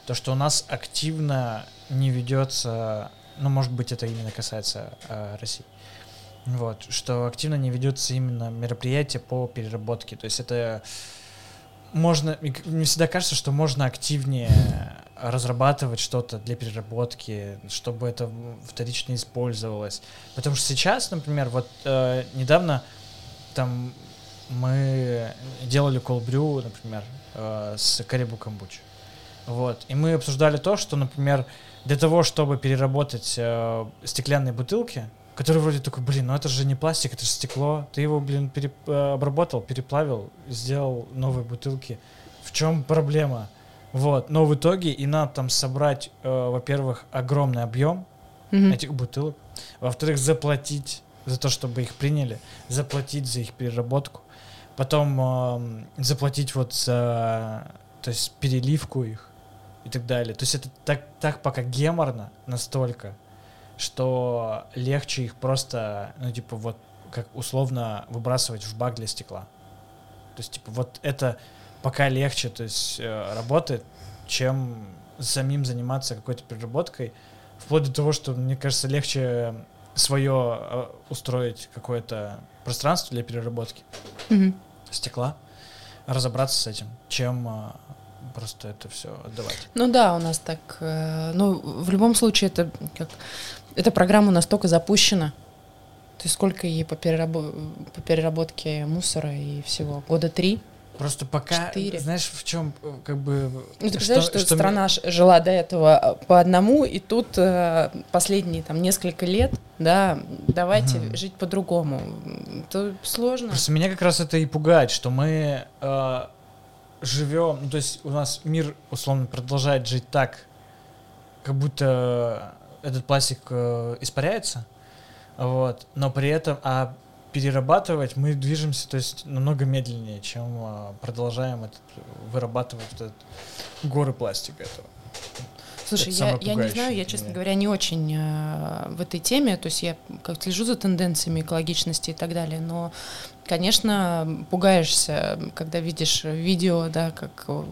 S1: то, что у нас активно не ведется, ну, может быть, это именно касается э, России, вот, что активно не ведется именно мероприятие по переработке. То есть это можно, мне всегда кажется, что можно активнее разрабатывать что-то для переработки, чтобы это вторично использовалось. Потому что сейчас, например, вот э, недавно там мы делали колбрю, например, э, с Карибу Камбуч. Вот. И мы обсуждали то, что, например, для того, чтобы переработать э, стеклянные бутылки, которые вроде такой, блин, ну это же не пластик, это же стекло. Ты его, блин, пере- э, обработал, переплавил, сделал новые бутылки. В чем проблема? Вот. Но в итоге и надо там собрать, э, во-первых, огромный объем
S2: Мгм.
S1: этих бутылок. Во-вторых, заплатить за то, чтобы их приняли, заплатить за их переработку, потом эм, заплатить вот за, то есть переливку их и так далее. То есть это так, так пока геморно настолько, что легче их просто, ну типа вот как условно выбрасывать в бак для стекла. То есть типа вот это пока легче, то есть э, работает, чем самим заниматься какой-то переработкой, вплоть до того, что мне кажется легче свое э, устроить какое-то пространство для переработки
S2: Мгм.
S1: стекла, разобраться с этим, чем э, просто это все отдавать.
S2: Ну да, у нас так. ну, в любом случае, это как. Эта программа настолько запущена. То есть сколько ей по, перерабо- по переработке мусора и всего? Года три?
S1: Просто пока,
S2: Четыре.
S1: знаешь, в чем как бы...
S2: Ну, ты представляешь, что,
S1: м-
S2: страна ж- жила до этого э, по одному, и тут э, последние там несколько лет, да, давайте
S1: Мгм.
S2: жить по-другому. Это сложно.
S1: Просто меня как раз это и пугает, что мы э, живем, ну то есть у нас мир условно продолжает жить так, как будто этот пластик э, испаряется, вот, но при этом, а перерабатывать мы движемся, то есть намного медленнее, чем э, продолжаем этот, вырабатывать вот этот, горы пластика этого.
S2: Слушай,
S1: Это
S2: я, я не знаю, я, честно говоря, не очень э, в этой теме, то есть я как слежу за тенденциями экологичности и так далее, но, конечно, пугаешься, когда видишь видео, да, как э,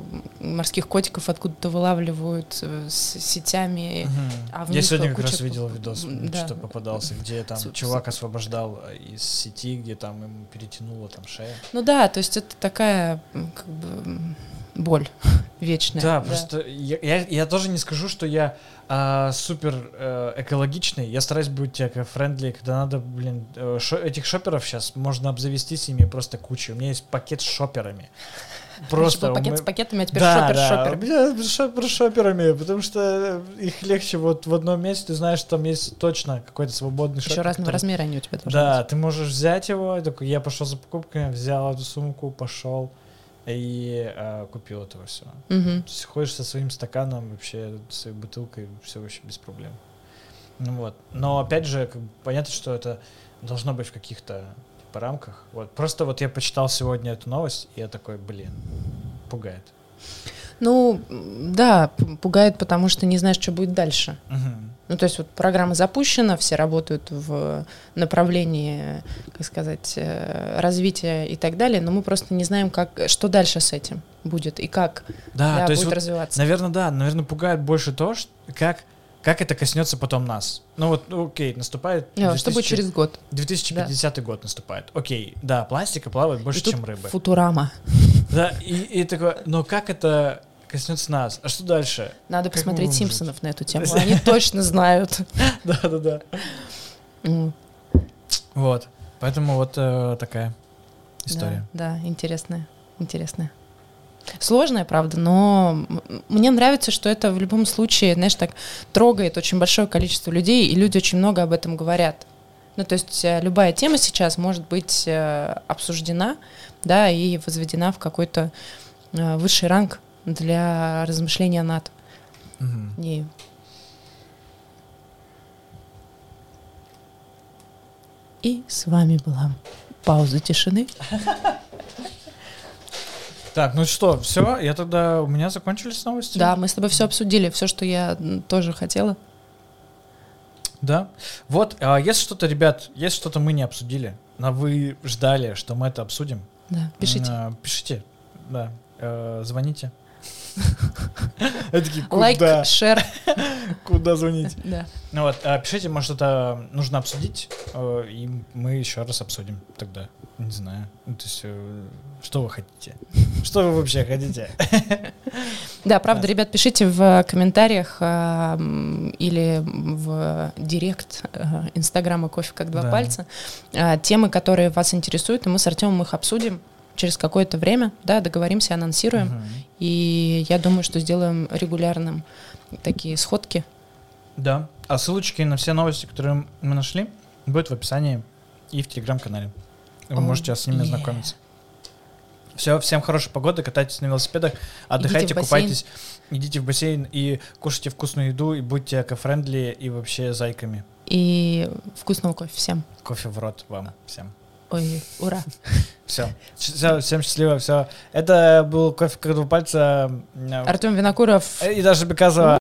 S2: морских котиков откуда-то вылавливают э, с сетями.
S1: Мгм.
S2: а
S1: Я сегодня как раз видел видос,
S2: да.
S1: что попадался, где там
S2: С-
S1: чувак освобождал э, из сети, где там ему перетянуло там шея.
S2: Ну да, то есть это такая как бы боль [LAUGHS] вечная.
S1: Да, просто я, я, я тоже не скажу, что я а, супер э, экологичный. Я стараюсь быть эко-френдли, когда надо, блин, э, шо- этих шоперов сейчас можно обзавестись ими просто кучей. У меня есть пакет с шоперами. [LAUGHS]
S2: Просто
S1: Просто
S2: пакет
S1: мы-
S2: с пакетами, а теперь
S1: да,
S2: шопер
S1: да,
S2: шопер.
S1: меня шопер с шоперами, потому что их легче вот в одном месте, ты знаешь, что там есть точно какой-то свободный шопер.
S2: Еще разного
S1: который-
S2: размера они у тебя тоже.
S1: Да, ты можешь взять его, такой, я пошел за покупками, взял эту сумку, пошел, и э, купил этого всего.
S2: Мгм.
S1: То есть ходишь со своим стаканом, вообще, своей бутылкой, все вообще без проблем. Ну вот. Но опять же, как бы понятно, что это должно быть в каких-то типа, рамках. Вот. Просто вот я почитал сегодня эту новость, и я такой, блин, пугает.
S2: Ну, да, пугает, потому что не знаешь, что будет дальше.
S1: Мгм.
S2: Ну, то есть вот программа запущена, все работают в направлении, как сказать, э, развития и так далее, но мы просто не знаем, как, что дальше с этим будет и как
S1: Да,
S2: да,
S1: то есть
S2: будет
S1: вот
S2: развиваться.
S1: Наверное, да. Наверное, пугает больше то, что как, как это коснется потом нас. Ну вот, ну, окей, наступает...
S2: А, Что будет
S1: 2000
S2: через год?
S1: 2050 год наступает. Окей, да, пластика плавает больше,
S2: И
S1: чем рыбы.
S2: Футурама.
S1: Да, и, и такое, но как это коснется нас? А что дальше?
S2: Надо
S1: Как
S2: посмотреть? Симпсонов на эту тему. [LAUGHS] Они точно знают.
S1: Да, да, да.
S2: М,
S1: Вот. Поэтому вот э, такая история.
S2: Да, интересная, интересная. Сложная, правда, но мне нравится, что это в любом случае, знаешь, так трогает очень большое количество людей, и люди очень много об этом говорят. Ну, то есть э, любая тема сейчас может быть э, обсуждена, да, и возведена в какой-то э, высший ранг для размышления над.
S1: Мгм.
S2: И И с вами была пауза тишины.
S1: Так, ну что, все, я тогда, у меня закончились новости?
S2: Да, мы с тобой все обсудили, все, что я тоже хотела.
S1: Да. Вот, а если что-то, ребят, если что-то мы не обсудили, но вы ждали, что мы это обсудим,
S2: Да, пишите.
S1: а, пишите, да, э, звоните. [LAUGHS]
S2: Лайк, шер. [LAUGHS]
S1: Куда звонить?
S2: Да.
S1: Ну вот, а, пишите, может, что-то нужно обсудить, э, и мы еще раз обсудим тогда. Не знаю. Ну, то есть, э, что вы хотите? Что вы вообще хотите? [LAUGHS]
S2: Да, правда,
S1: Да.
S2: ребят, пишите в комментариях м, или в директ э, Инстаграма «Кофе как два пальца» темы, которые вас интересуют, и мы с Артемом их обсудим через какое-то время, да, договоримся, анонсируем,
S1: Мгм.
S2: И я думаю, что сделаем регулярным такие сходки.
S1: Да. А ссылочки на все новости, которые мы нашли, будут в описании и в телеграм-канале. Вы
S2: О,
S1: можете с ними
S2: е.
S1: ознакомиться. Все, всем хорошей погоды, катайтесь на велосипедах, отдыхайте,
S2: бассейн.
S1: купайтесь, идите в бассейн и кушайте вкусную еду, и будьте эко-френдли и вообще зайками.
S2: И вкусного кофе всем.
S1: Кофе в рот вам всем.
S2: Ой, ура.
S1: Все. Все, всем счастливо, все. Это был кофе как два пальца.
S2: Артем Винокуров.
S1: И даже Беказова.